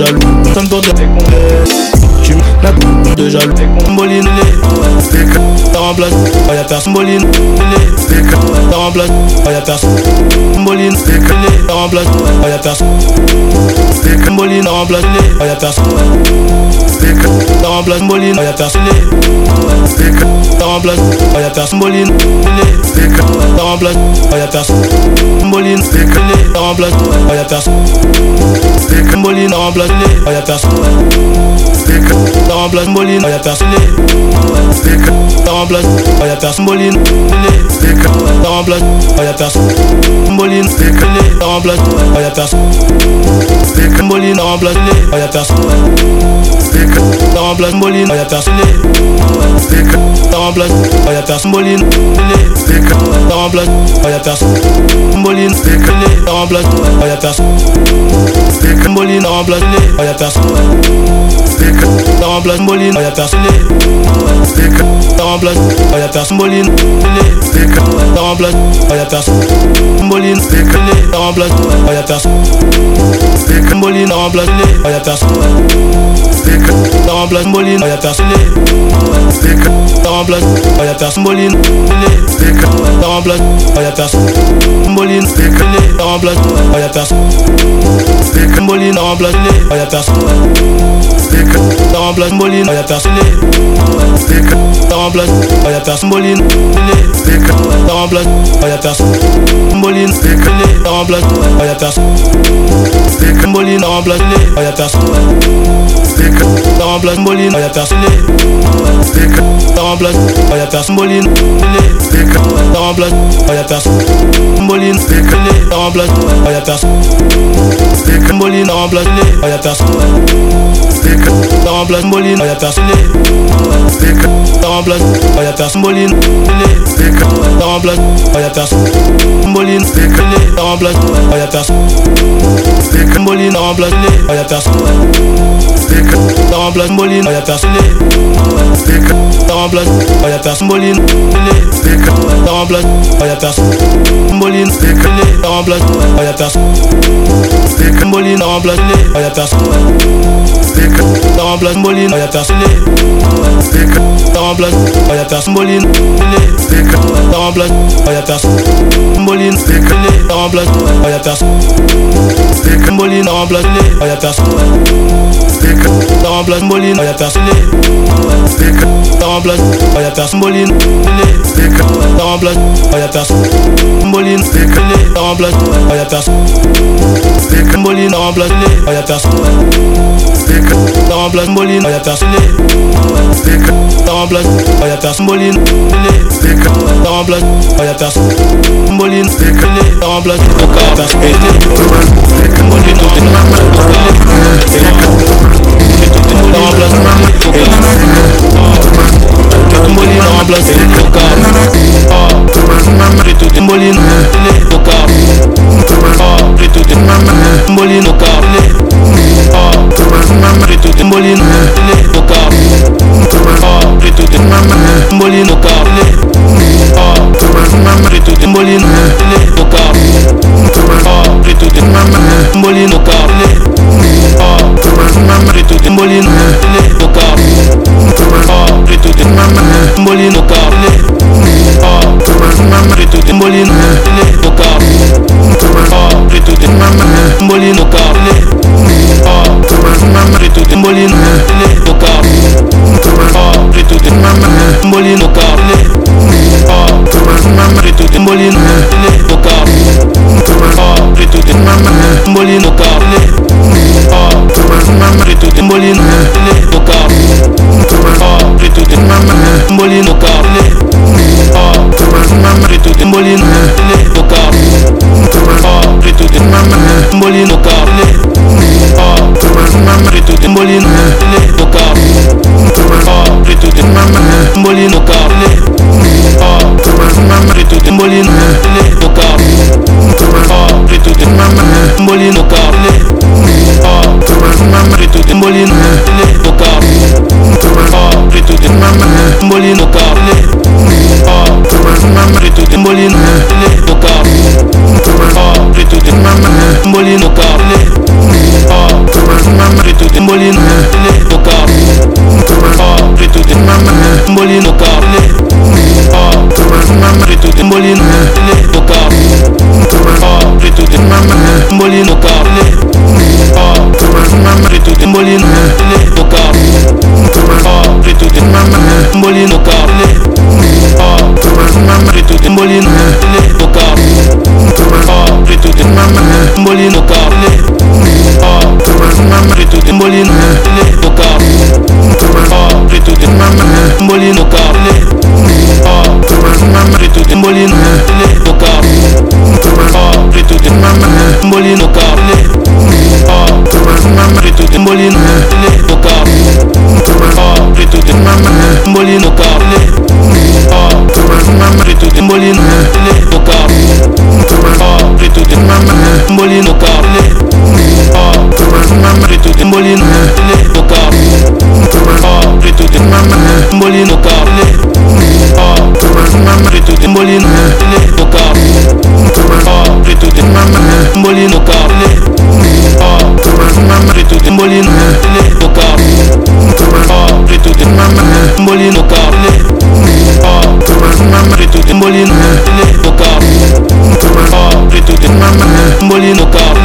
jaloux. Tant de tu me de jaloux. Moline, t'as remplacé, oh y'a personne. Moline, t'as remplacé, oh personne. Moline, t'as remplacé, oh y'a personne. T'as remplacé, oh y'a personne. T'as remplacé, Moline, oh y'a personne. T'as remplacé, oh y'a personne. Moline, t'as remplacé, oh y'a personne. Moline, t'as remplacé, oh y'a personne. Moline, t'as remplacé, oh y'a personne. T'as remplacé Moline, oh y'a remplacé, oh y'a. Moline, t'as remplacé, oh y'a. Moline, t'as remplacé, oh y'a. Moline, t'as remplacé, oh y'a remplacé Moline, oh y'a remplacé, oh y'a oh, remplacé, oh y'a. Moline, t'as remplacé, oh y'a personne. Moline, t'as remplacé, oh y'a personne. T'as remplacé Moline, oh y'a personne. T'as remplacé, oh y'a personne. Moline, t'as remplacé, oh y'a personne. Moline, t'as remplacé, oh y'a personne. Moline, t'as remplacé, oh y'a personne. T'as remplacé Moline, oh y'a personne. T'as remplacé, oh y'a personne. Moline, t'as remplacé, oh y'a personne. Camboline, les remplace, oh y'a personne. Camboline, remplace les, oh y'a personne. La remplace Camboline, oh y'a personne les. La remplace, oh y'a personne Camboline, les. La remplace, oh y'a personne. Camboline, les, la remplace, oh y'a personne. Ça remplace Moline, y'a personne les Ça remplace, Crimboline, les la remplace, oh y'a personne. Crimboline, la remplace, oh y'a personne. La remplace, Crimboline, oh y'a personne. La remplace, oh y'a personne. Crimboline, la remplace, oh y'a personne. Crimboline, la remplace, oh y'a Boline, les y'a personne. Les y'a personne. Y'a personne. Y'a personne. Les y'a personne. Les y'a personne. Les y'a personne. Y'a personne. Y'a personne. Les y'a personne remplacer ton carton Et on est tout une La remplace Et Tout molly la remplace ton carton J'ai tout une molly Ton carton J'ai tout une molly Ton carton Mbolino le toka Preto de mama Mbolino ka le Preto de mbolino le toka Preto de mama Mbolino ka le Preto de mbolino le toka Preto de mama Mbolino ka le Preto de mbolino le toka Preto de mama Mbolino ka le Tô mais uma marituta embolina Ele é o carro mboli no ka rito de mboli no ka rito de mboli no ka rito de mboli no ka rito de mboli no ka rito de mboli no ka rito de mboli no ka rito de mboli no ka te Mbolino carlé Ah, preto te Mbolino carlé No carlé Ah, preto te Mbolino carlé Ah, preto te Mbolino carlé No carlé Ah, preto te Mbolino carlé Ah, preto te Mbolino carlé No carlé Mbolino Mbolino Mbolino Mbolino Mbolino Mbolino Mbolino Mbolino Oh, preto de mama Mboli no carro Oh, preto de mama Preto de mboli no carro Oh, preto de mama Mboli no carro Oh, preto de mama Preto de mboli no carro Oh, preto de mama Mboli no carro Oh, preto de molino, ele no carro. Oh, preto de molino, carro. Oh, preto de molino, ele no carro. Oh, preto de molino, carro. Oh, preto de molino, ele no carro. Preto de mama, mboli no carro Preto de mboli no carro Preto de mama, mboli no carro Preto de mboli no carro Preto de mama, mboli no carro Mbolino, ele no carro. Preto de mamã, mbolino carro. Preto de mbolino, ele no carro. Preto de mamã, mbolino carro.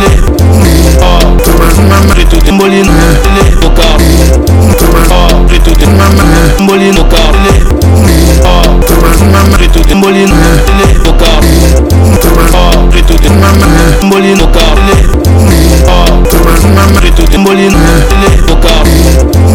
Preto de mbolino, ele no carro. Plutôt de maman Mboli no car Plutôt de Mboli no car Plutôt de maman Mboli no car Plutôt de Mboli no car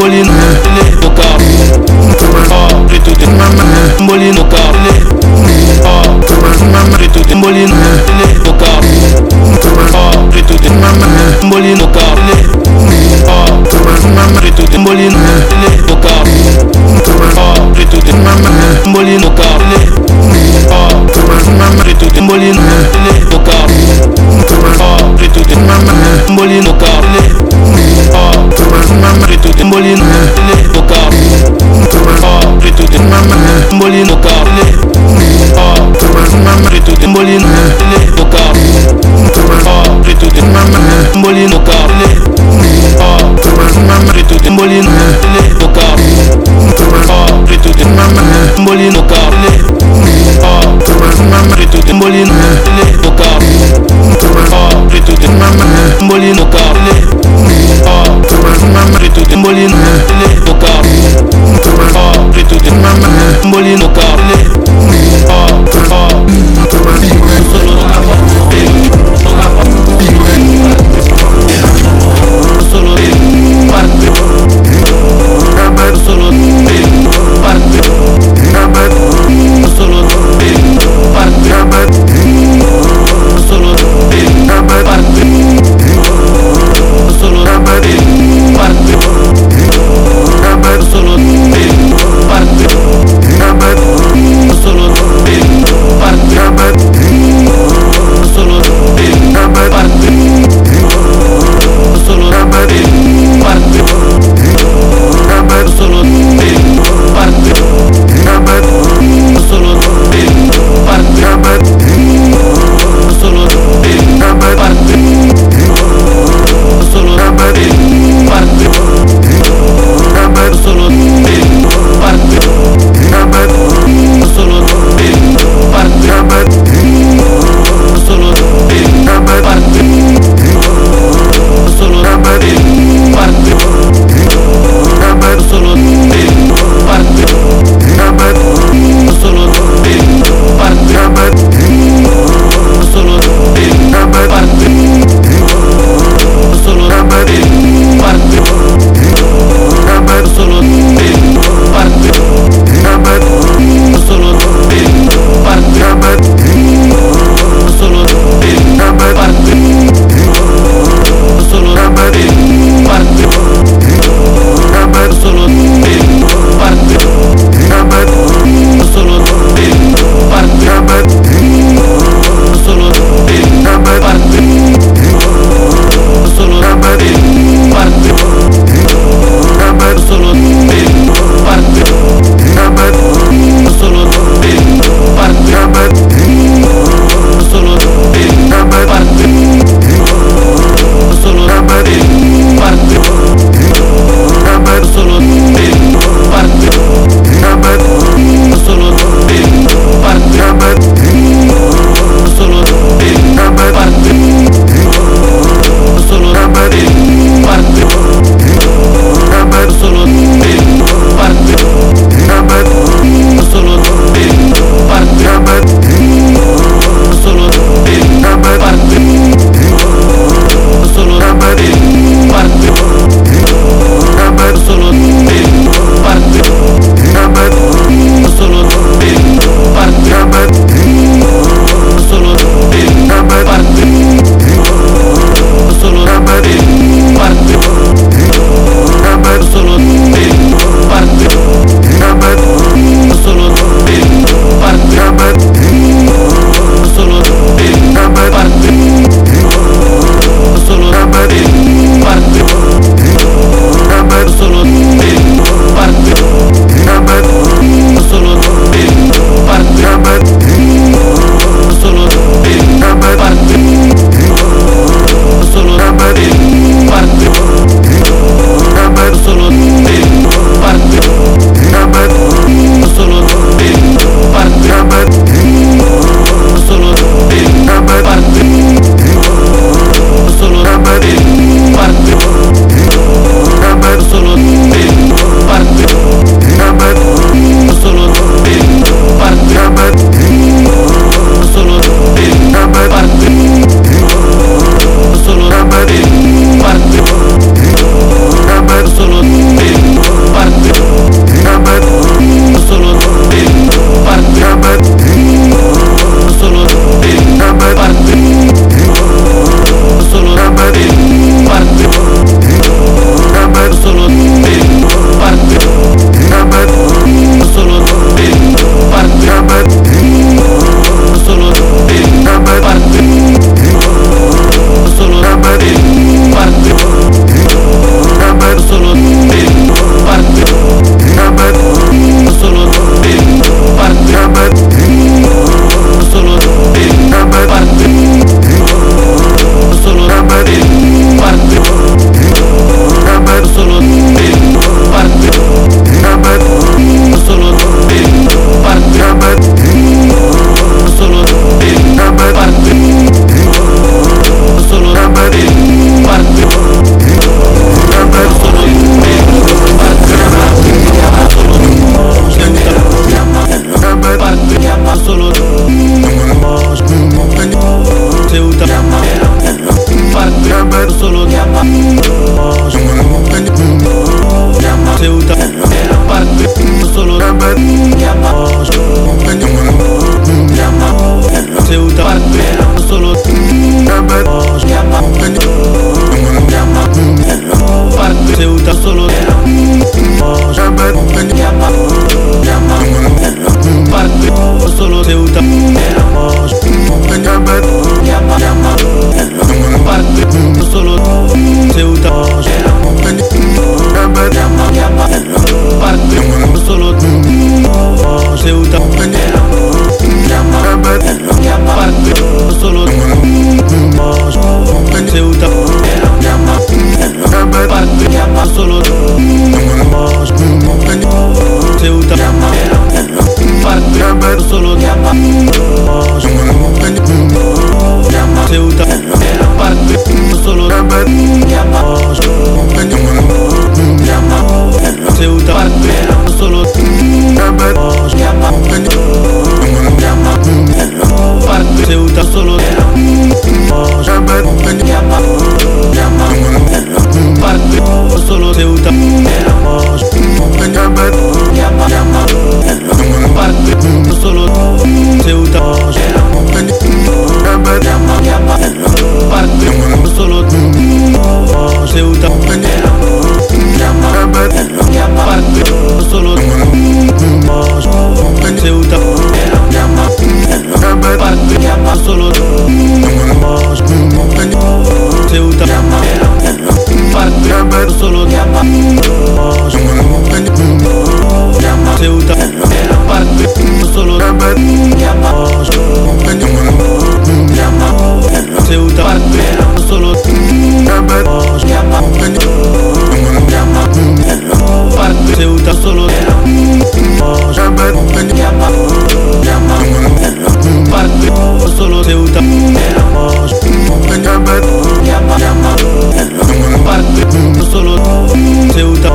Mbolino, le toca. Oh, le tout est maman. Mbolino, car le. Oh, maman, le tout est mbolino, le toca. Oh, le tout est maman. Mbolino, car le. Oh, maman, le tout est mbolino, le toca. Tudo mamãe, bolinho no carro, mamãe, tudo bolinho no carro, tudo mamãe, bolinho no carro, mamãe, tudo bolinho no carro, tudo mamãe, bolinho no carro, mamãe, tudo bolinho no carro Oh, plutôt des mamans Mbolino carlé Oh, maman Oh, maman Plutôt des mbolino carlé Au carlé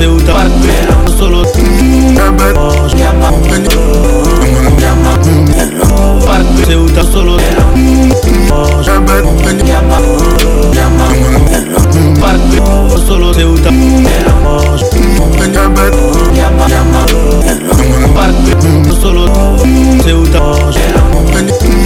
c'est où t'as Solo. C'est où t'as Solo. C'est où t'as Solo C'est où t'as Solo. C'est où t'as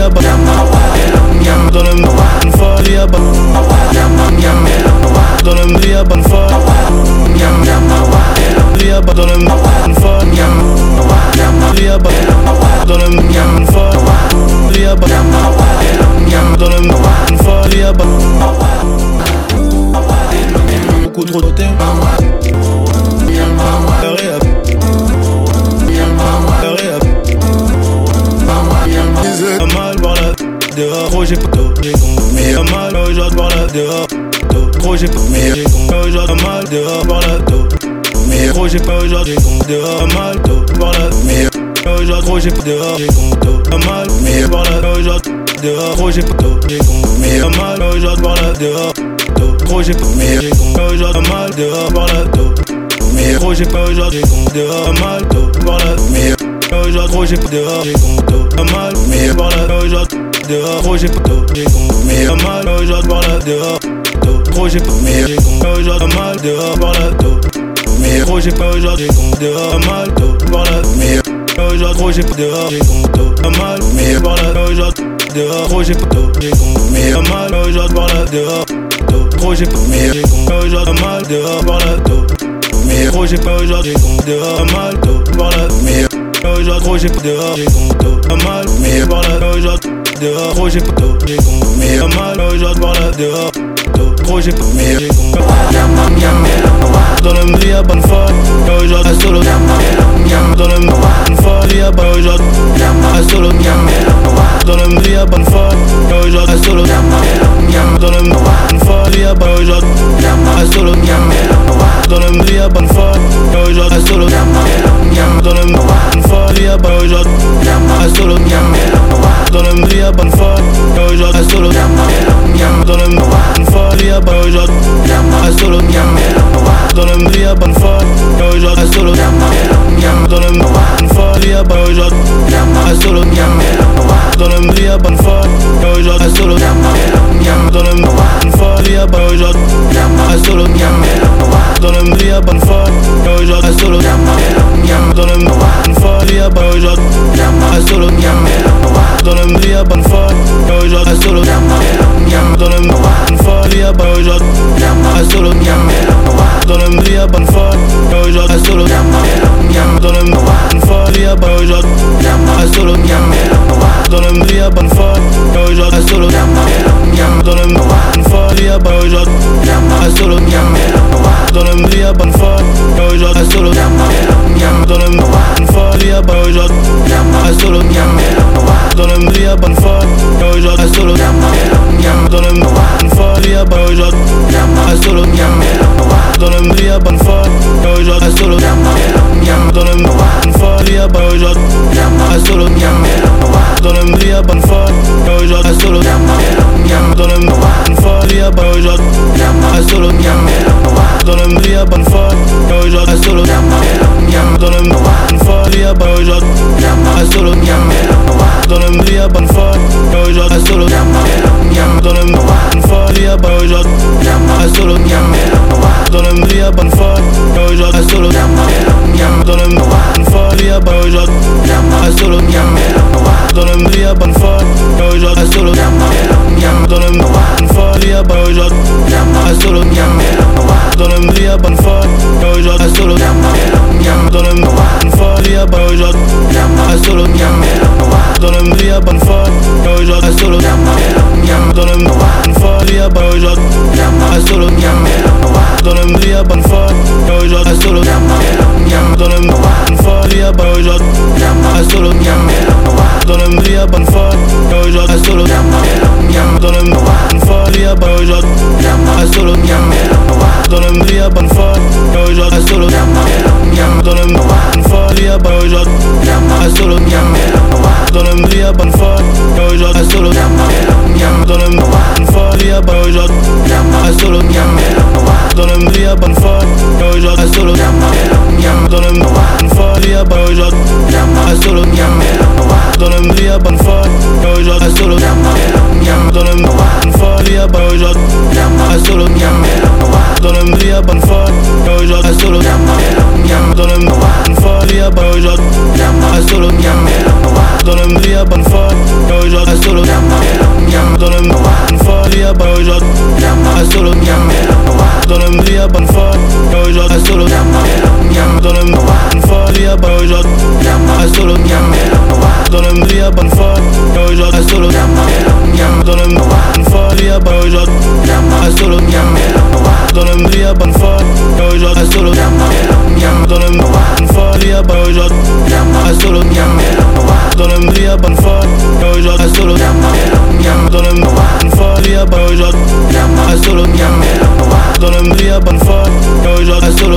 yaba Dans le le le le le trop de terre dehors Gros j'ai con Mais pas mal aujourd'hui par là dehors j'ai pas mais j'ai con Aujourd'hui pas par là Mais gros j'ai pas aujourd'hui con Dehors pas mal tôt par là Mais aujourd'hui gros j'ai pas dehors j'ai con Pas aujourd'hui dehors j'ai pas pas mal aujourd'hui par là dehors j'ai pas mais j'ai con pas mal dehors par là mais j'ai pas aujourd'hui con dehors pas mal pas pas aujourd'hui dehors. Gros j'ai tôt j'ai con mais pas mal aujourd'hui par là dehors. Gros j'ai pas mais j'ai con aujourd'hui mal dehors par là mais gros j'ai pas aujourd'hui con dehors mal tôt par là mais aujourd'hui gros j'ai pas dehors j'ai mal mais par là aujourd'hui dehors. Gros j'ai pas tôt j'ai con mais mal aujourd'hui par là dehors. Gros j'ai pas mais j'ai con aujourd'hui mal dehors par là tôt mais gros j'ai pas aujourd'hui con dehors mal tôt par mais aujourd'hui gros j'ai pas dehors j'ai mal mais par là dehors. Gros j'ai pas j'ai con mais mal là dehors. Tôt j'ai pas j'ai con Dans le mille y'a pas de faille Et aujourd'hui c'est solo Dans le mille y'a pas de aujourd'hui C'est solo. Dans le mille y'a pas de faille Et aujourd'hui c'est solo Dans le mille y'a pas de aujourd'hui C'est solo. Dans le mille y'a pas de faille Et aujourd'hui c'est solo Dans le mille y'a pas de aujourd'hui C'est solo. Dans le mille y'a pas de faille Et aujourd'hui c'est solo Dans le mille y'a pas de aujourd'hui C'est solo. Bonne fois lia bonne aujourd'hui à solo dans le mur, mlia à bonne fois aujourd'hui à solo. Dans le mur, à bonne fois lia bonne aujourd'hui à solo. Dans le mur, mlia à bonne fois aujourd'hui à solo. Dans le mur, bonne fois lia bonne aujourd'hui à solo. Dans le mur, mlia bonne fois aujourd'hui à solo. Dans le mur, bonne fois lia bonne aujourd'hui à solo. Dans le mur, mlia bonne fois aujourd'hui à solo. Dans le mur, bonne fois lia bonne aujourd'hui à solo. dans donne me à bonne foi Et aujourd'hui à solo Donne me bonne foi Vie à bonne aujourd'hui à solo Donne me à bonne foi Et aujourd'hui à solo Donne me bonne foi Vie à bonne aujourd'hui à solo Donne me à bonne foi Et aujourd'hui à solo Donne me bonne foi Vie à bonne aujourd'hui à solo Donne me à bonne foi Et aujourd'hui à solo Donne me bonne foi Vie à bonne aujourd'hui à solo Donne Dans le meilleur bonne fois Aujourd'hui à solo Dans le bonne fois Liaba aujourd'hui solo Dans le bonne fois Aujourd'hui à miam Dans le noir, une fois, vie à bas aujourd'hui À solo, miam Dans le vie à bas une fois, aujourd'hui À solo, Yam Dans le noir, une fois, vie à bas aujourd'hui À solo, Yam miam Dans le vie à bas une fois, aujourd'hui À solo, Yam Dans le noir, une fois, vie à bas aujourd'hui À solo, miam Dans le vie à bas une fois, aujourd'hui À solo, miam Dans le noir, une fois, vie à bas aujourd'hui À solo, miam Dans le vie à bas fois, aujourd'hui À solo, miam Dans le monde, une fois, il y a pas aujourd'hui Un solo, dans le monde, il y a pas une fois Aujourd'hui, un solo, dans le monde, une fois, il y a pas aujourd'hui Un solo, dans le monde, il y a pas une fois Aujourd'hui, un solo, dans le monde, une fois, il y a pas aujourd'hui Un solo, dans le monde, il y a pas une fois Aujourd'hui, un solo, dans le monde, une fois, il y a pas aujourd'hui Un solo, dans le monde, il y a pas une fois Aujourd'hui, un solo, Dans le bonne fois Liaba aujourd'hui. À solo. Dans le meilleur bonne fois Aujourd'hui à Miam dans le une fois vie à pas aujourd'hui Miam solo Miam dans le vie à pas une fois aujourd'hui solo Miam dans le une fois vie à pas aujourd'hui Miam solo Miam dans le vie à pas une fois aujourd'hui solo Miam dans le une fois vie à pas aujourd'hui solo Miam dans le vie à pas une fois aujourd'hui solo Miam dans le une fois vie à pas aujourd'hui solo Miam dans le vie à pas une fois aujourd'hui solo Miam Dans le bonne fois Liaba aujourd'hui. À solo. Dans le meilleur bonne fois Aujourd'hui. À solo Donne-me une fois, il y a pas aujourd'hui. Un solo, donne-me il y a pas une fois, aujourd'hui. Un solo, donne-me une fois, il y a pas aujourd'hui. Un solo, donne-me il y a pas une fois, aujourd'hui. Un solo, donne-me une fois, il y a pas aujourd'hui. Un solo, donne-me il y a pas une fois, aujourd'hui. Un solo, donne-me une fois, il y a pas aujourd'hui. Un solo, donne-me il y a pas une fois, aujourd'hui. Un solo,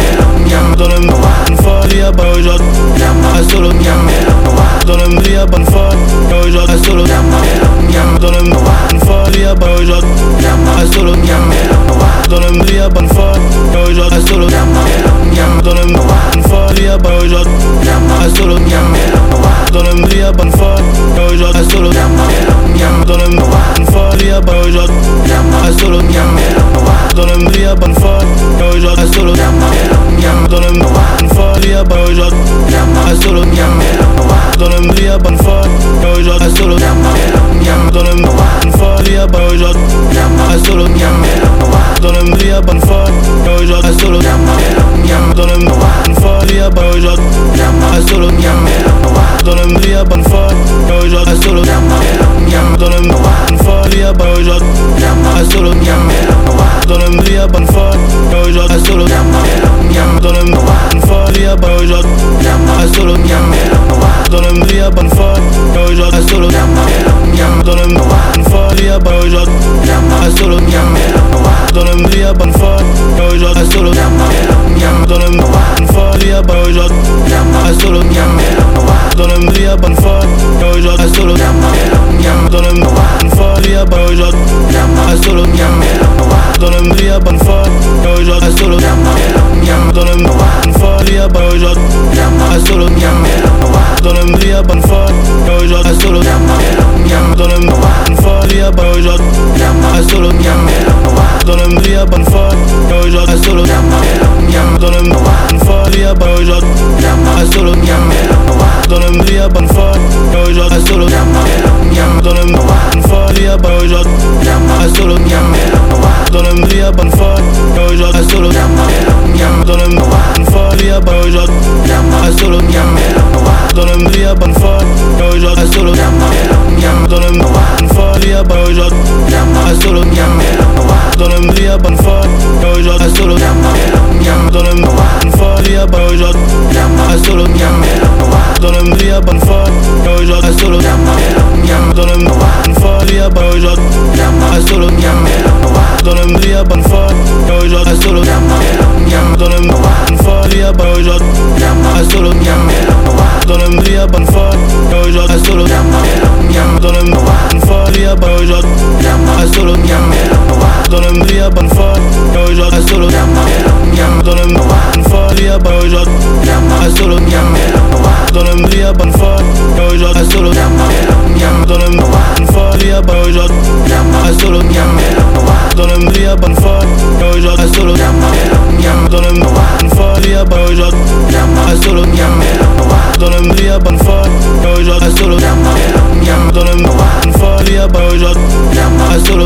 bonne fois Liaba aujourd'hui solo Dans le meilleur bonne fois Aujourd'hui solo Dans le bonne fois aujourd'hui à solo Dans le meilleur bonne fois Aujourd'hui Dans le mur, une fois, via pas aujourd'hui Un solo, dans le mur, via pas une fois aujourd'hui Un solo, dans le mur, une fois, via pas aujourd'hui Un solo, dans le mur, via pas une fois aujourd'hui Un solo, dans le mur, une fois, via pas aujourd'hui Un solo, dans le mur, via pas une fois aujourd'hui Un solo, dans le mur, une fois, via pas aujourd'hui Un solo, dans le mur, via pas une fois aujourd'hui Un solo, dans le mur, via pas une fois aujourd'hui Un solo, dans le mur Une fois, il y a pas aujourd'hui Reste solo, dans le mur Il y a pas une fois, aujourd'hui Reste solo, dans le mur miam dans le bonne fois bonne aujourd'hui miam à solo miam Dans le meilleur bonne fois Aujourd'hui à solo miam Dans le bonne fois bonne aujourd'hui à solo miam Dans le meilleur bonne fois Aujourd'hui à solo miam Dans le bonne fois bonne aujourd'hui à solo miam Dans le meilleur bonne fois Aujourd'hui à solo miam Dans le bonne fois bonne aujourd'hui à solo miam Dans le meilleur bonne fois Aujourd'hui à solo miam dans le une fois il y a pas aujourd'hui à solo. Dans le il y a pas une fois aujourd'hui à solo. Dans le une fois il y a pas aujourd'hui à solo dans le il y a pas une fois aujourd'hui à solo. Dans le une fois il y a pas aujourd'hui à solo dans le il y a pas une fois aujourd'hui à solo. Dans le une fois il y a pas aujourd'hui à solo dans le il y a pas fois aujourd'hui à solo. dans don't embryon fuck Vie à pas aujourd'hui Reste solo. Don't embryon bonne fuck Aujourd'hui Reste solo. Don't embryon fuck Vie à pas aujourd'hui Reste solo. Don't embryon bonne fuck Aujourd'hui Reste solo. Don't embryon fuck Vie à pas aujourd'hui Reste solo. Don't embryon bonne fuck Aujourd'hui Reste solo. Don't embryon fuck Vie à pas aujourd'hui Reste solo. Don't embryon bonne fuck Aujourd'hui Reste solo. Don't Milan Une fois, il y a pas aujourd'hui À solo, dans le il y a pas une fois Aujourd'hui, à solo, dans le Une fois, il y a pas aujourd'hui À solo, Donne-moi vie à bonne foi Aujourd'hui solo Donne-moi bonne foi vie à bonne aujourd'hui Solo Donne-moi vie à bonne foi Aujourd'hui solo Donne-moi bonne foi vie à aujourd'hui Solo Donne-moi vie à bonne foi Aujourd'hui solo Donne-moi bonne foi vie à aujourd'hui Solo Donne-moi vie à bonne foi Aujourd'hui solo Donne-moi bonne foi vie à bonne aujourd'hui Solo dans le mur, y'a pas de fort. Aujourd'hui, à solo, dans le mur, fort. Y'a pas aujourd'hui, à solo,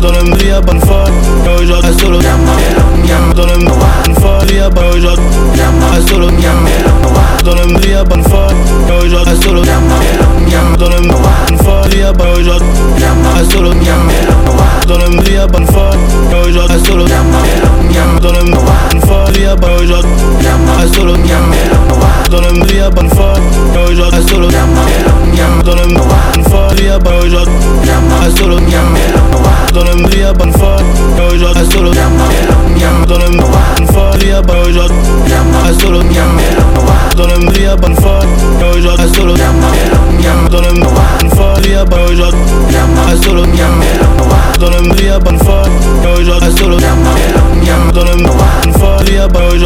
dans le mur, y'a pas de fort. Aujourd'hui, à solo, dans le mur, fort. Y'a pas aujourd'hui, à solo.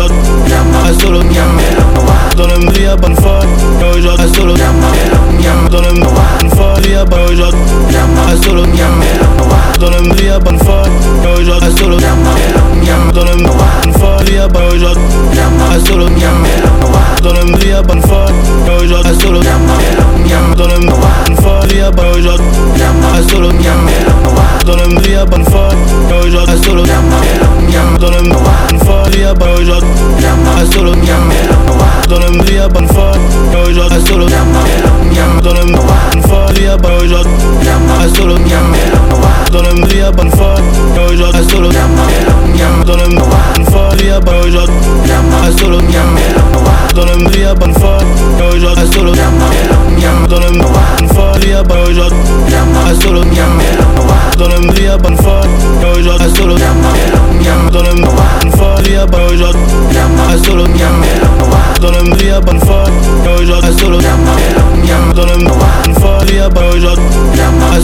shot Haz solo Dans le meilleur, bonne fête. Yo shot Haz solo Dans le meilleur, bonne fête. Yo shot Haz solo Dans le meilleur, bonne fête. Yo shot à solo Dans le meilleur, bonne fête. Yo shot Haz solo Dans le meilleur, bonne fête. Yo shot Haz solo Dans le meilleur, bonne fête. Yo shot Haz solo Dans le monde, y'a bonne foi. Et aujourd'hui, solo. Dans le monde, y'a bonne foi. aujourd'hui, solo. Dans le monde, y'a bonne foi. Et aujourd'hui, solo. Dans le monde, y'a bonne foi. aujourd'hui, solo. Dans le monde, y'a bonne foi. Et aujourd'hui, solo. Dans le monde, y'a bonne foi. aujourd'hui, solo. Dans le monde, y'a bonne foi. Et aujourd'hui, solo. Dans le monde, y'a bonne foi. aujourd'hui, solo dans le vie à bonne foi Et Aujourd'hui solo Donne-moi bonne foi vie à aujourd'hui Solo dans le vie à bonne foi Et Aujourd'hui solo Donne-moi bonne foi vie à aujourd'hui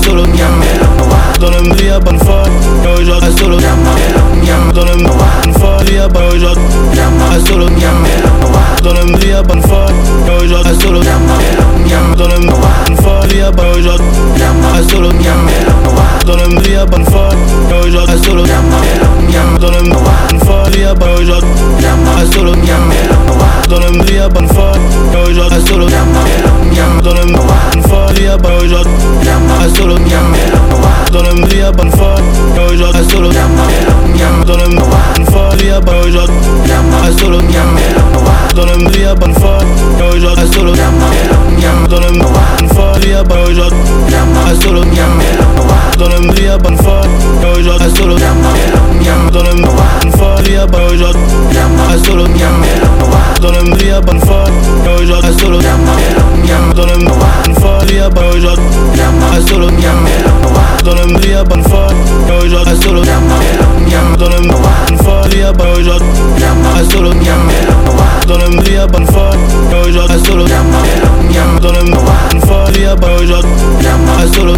Solo dans le vie à bonne foi Et Aujourd'hui solo Donne-moi bonne foi vie à aujourd'hui Solo dans le vie à bonne foi Et Aujourd'hui solo Donne-moi bonne foi vie à aujourd'hui Solo Donne-moi vie à bonne foi Aujourd'hui solo Donne-moi bonne foi vie à bonne aujourd'hui Solo Donne-moi vie à bonne foi Aujourd'hui solo Donne-moi bonne foi vie à bonne aujourd'hui Solo Donne-moi vie à bonne foi Aujourd'hui solo Donne-moi bonne foi vie à bonne aujourd'hui Solo Donne-moi vie à bonne foi Aujourd'hui solo Donne-moi bonne foi vie à bonne aujourd'hui Solo me brille à bonne fois Aujourd'hui à solo. Dans le bonne fois Brille à bonne aujourd'hui à solo. Dans le brille à bonne fois Aujourd'hui à solo. Dans le bonne fois Brille à bonne aujourd'hui à solo. Dans le brille à bonne fois Aujourd'hui à solo. Dans le bonne fois Brille à bonne aujourd'hui à solo. Dans le brille à bonne fois Aujourd'hui à solo. Dans le bonne fois Brille à bonne aujourd'hui à solo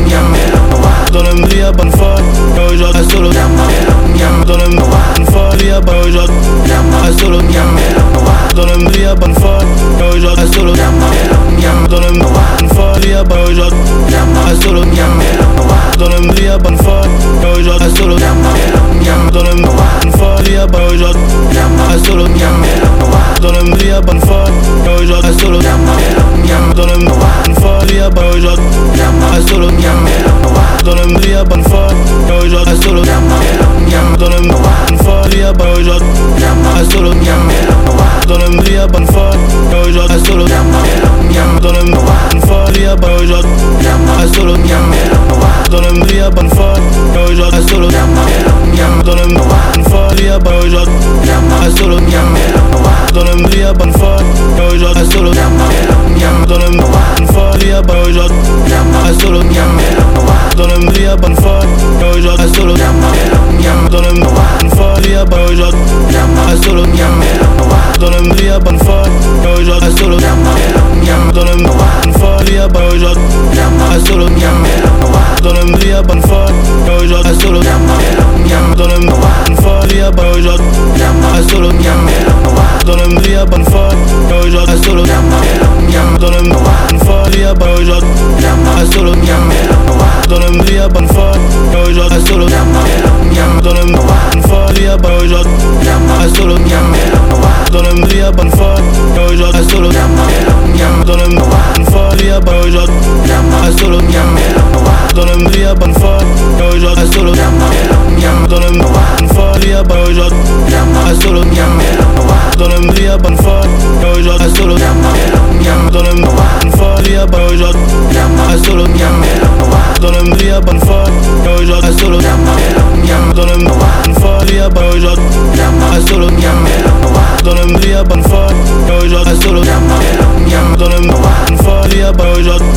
Dans le via bonne foi. Aujourd'hui, à solo, dans le bonne foi, via bonne aujourd'hui, à solo, dans le via bonne foi. Aujourd'hui, à solo, dans le bonne foi, via bonne aujourd'hui, à solo, dans le via bonne foi. Aujourd'hui, à solo, dans le bonne foi, via bonne aujourd'hui, à solo, dans le via bonne foi. Aujourd'hui, à solo, dans le bonne foi, via bonne aujourd'hui, à solo, dans le via à bonne foi. Aujourd'hui solo. Dans le bonne à aujourd'hui solo. Dans le bonne Aujourd'hui solo miam dans le folle à bas aujourd'hui miam à solo miam dans le vie à bonne folle aujourd'hui à solo miam dans le folle à bas aujourd'hui miam à solo miam dans le vie à bonne folle aujourd'hui à solo miam dans le folle à bas aujourd'hui miam à solo miam dans le vie à bonne folle aujourd'hui à solo miam dans le folle à bas aujourd'hui miam à solo miam dans le vie à bonne folle aujourd'hui à solo miam dans le mur, une fois, il y a pas aujourd'hui. Un solo, dans le mur, il y a pas une fois, aujourd'hui. Un solo, dans le mur, une fois, il y a pas aujourd'hui. Un solo, dans le mur, il y a pas une fois, aujourd'hui. Un solo, dans le mur, une fois, il y a pas aujourd'hui. Un solo, dans le mur, il y a pas une fois, aujourd'hui. Un solo, dans le mur, une fois, il y a pas aujourd'hui. Un solo, dans le mur, il y a pas une fois, aujourd'hui. Un solo, dans le bonne folie à aujourd'hui solo. Dans le m'vie à bonne foi aujourd'hui solo Dans le bonne folie à aujourd'hui solo Dans le m'vie à bonne foi aujourd'hui solo. Dans le bonne folie à aujourd'hui solo Dans le m'vie à bonne foi aujourd'hui solo Dans le bonne folie à aujourd'hui solo. Dans le m'vie à bonne foi aujourd'hui solo Dans le Une fois, il y a pas aujourd'hui.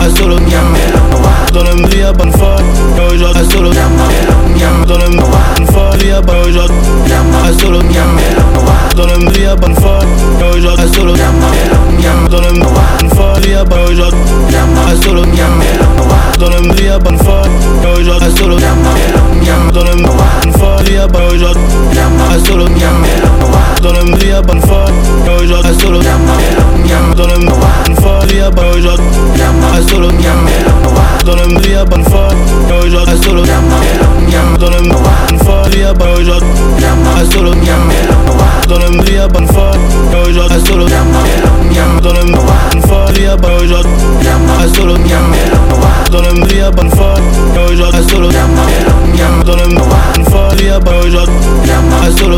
Reste solo, dans le il y a pas une fois. Aujourd'hui, reste solo, dans le une fois, il y a pas aujourd'hui. Reste solo, dans le il y a pas une fois. Aujourd'hui, reste solo, dans le une fois, il y a pas aujourd'hui. Reste solo, dans le il y a pas une fois. Aujourd'hui, reste solo, dans le une fois, il y a pas aujourd'hui. Reste solo, dans le il y a pas une fois. Aujourd'hui, reste solo, dans le Une fois, vie à pas aujourd'hui. À solo, dans le vie à pas une fois. Aujourd'hui, à solo, dans le une fois, vie à pas aujourd'hui. À solo, dans le vie à pas une fois. Aujourd'hui, à solo, dans le une fois, vie à pas aujourd'hui. À solo, dans le vie à pas une fois. Aujourd'hui, à solo, dans le une fois, vie à pas aujourd'hui. À solo,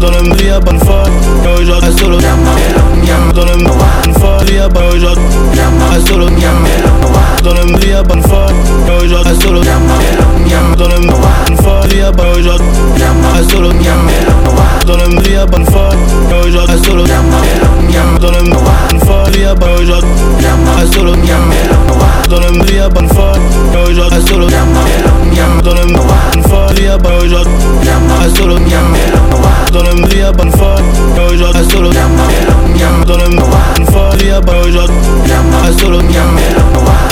dans le vie à pas fois. Aujourd'hui, à solo, dans le dans le bonne folie à aujourd'hui solo. Dans le m'vie à bonne foi aujourd'hui solo. Dans le bonne folie à aujourd'hui solo. Dans le m'vie à bonne foi aujourd'hui solo. Dans le bonne folie à aujourd'hui solo. Dans le m'vie à bonne foi aujourd'hui solo. Dans le bonne folie à aujourd'hui solo Dans le mur, y'a bonne foi. Mais aujourd'hui, à solo. Dans le mur, bonne foi. Y'a pas aujourd'hui. À solo.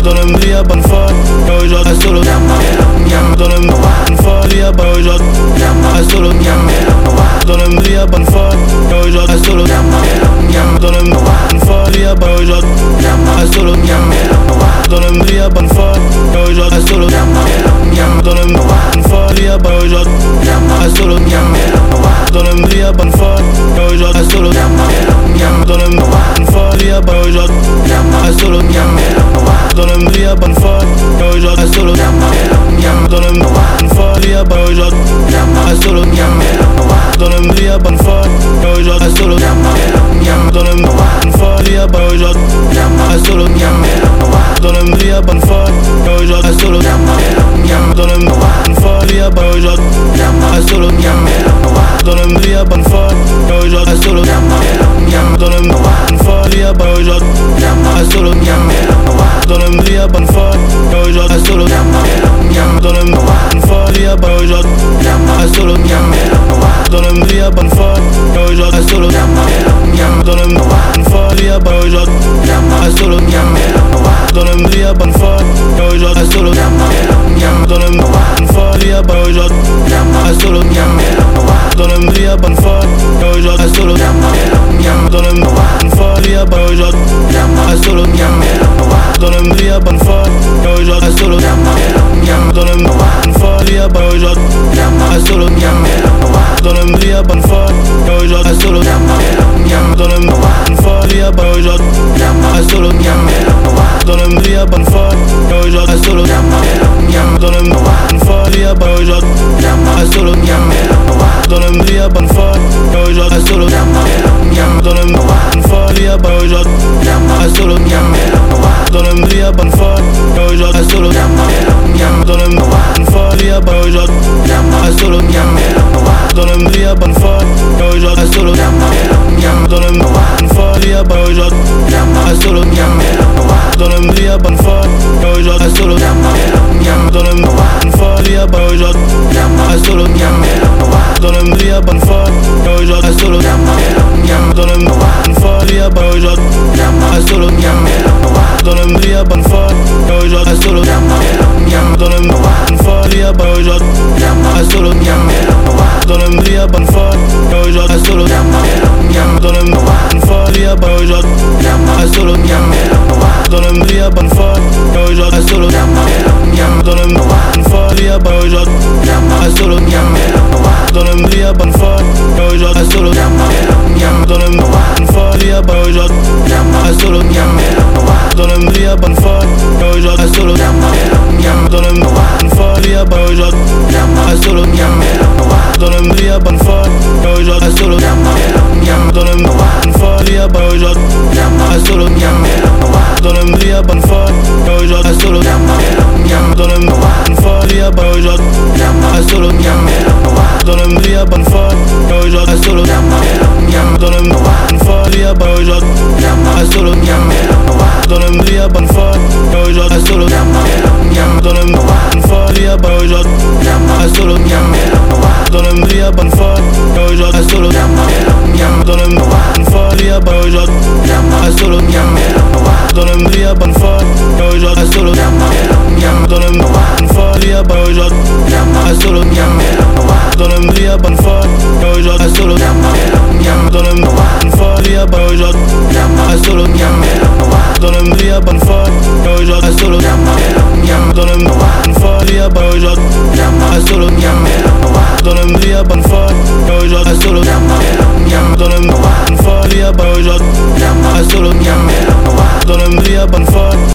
Dans le mur, y'a bonne foi. Mais aujourd'hui, à solo. Dans le mur, bonne foi. Y'a pas aujourd'hui. À solo. Dans le mur, y'a bonne foi. Mais aujourd'hui, à solo. Dans le mur, bonne foi. Y'a pas aujourd'hui. À solo. Dans le mur, y'a bonne foi. Mais aujourd'hui, à solo. Dans le mur, bonne foi. Y'a pas aujourd'hui. À solo. Dans le mur, bonne foi. Dans le mille, y'a pas de force. Et aujourd'hui, à solo. Dans le mille, y'a pas de force. À solo. Dans le mille, y'a pas de force. Et aujourd'hui, à solo. Dans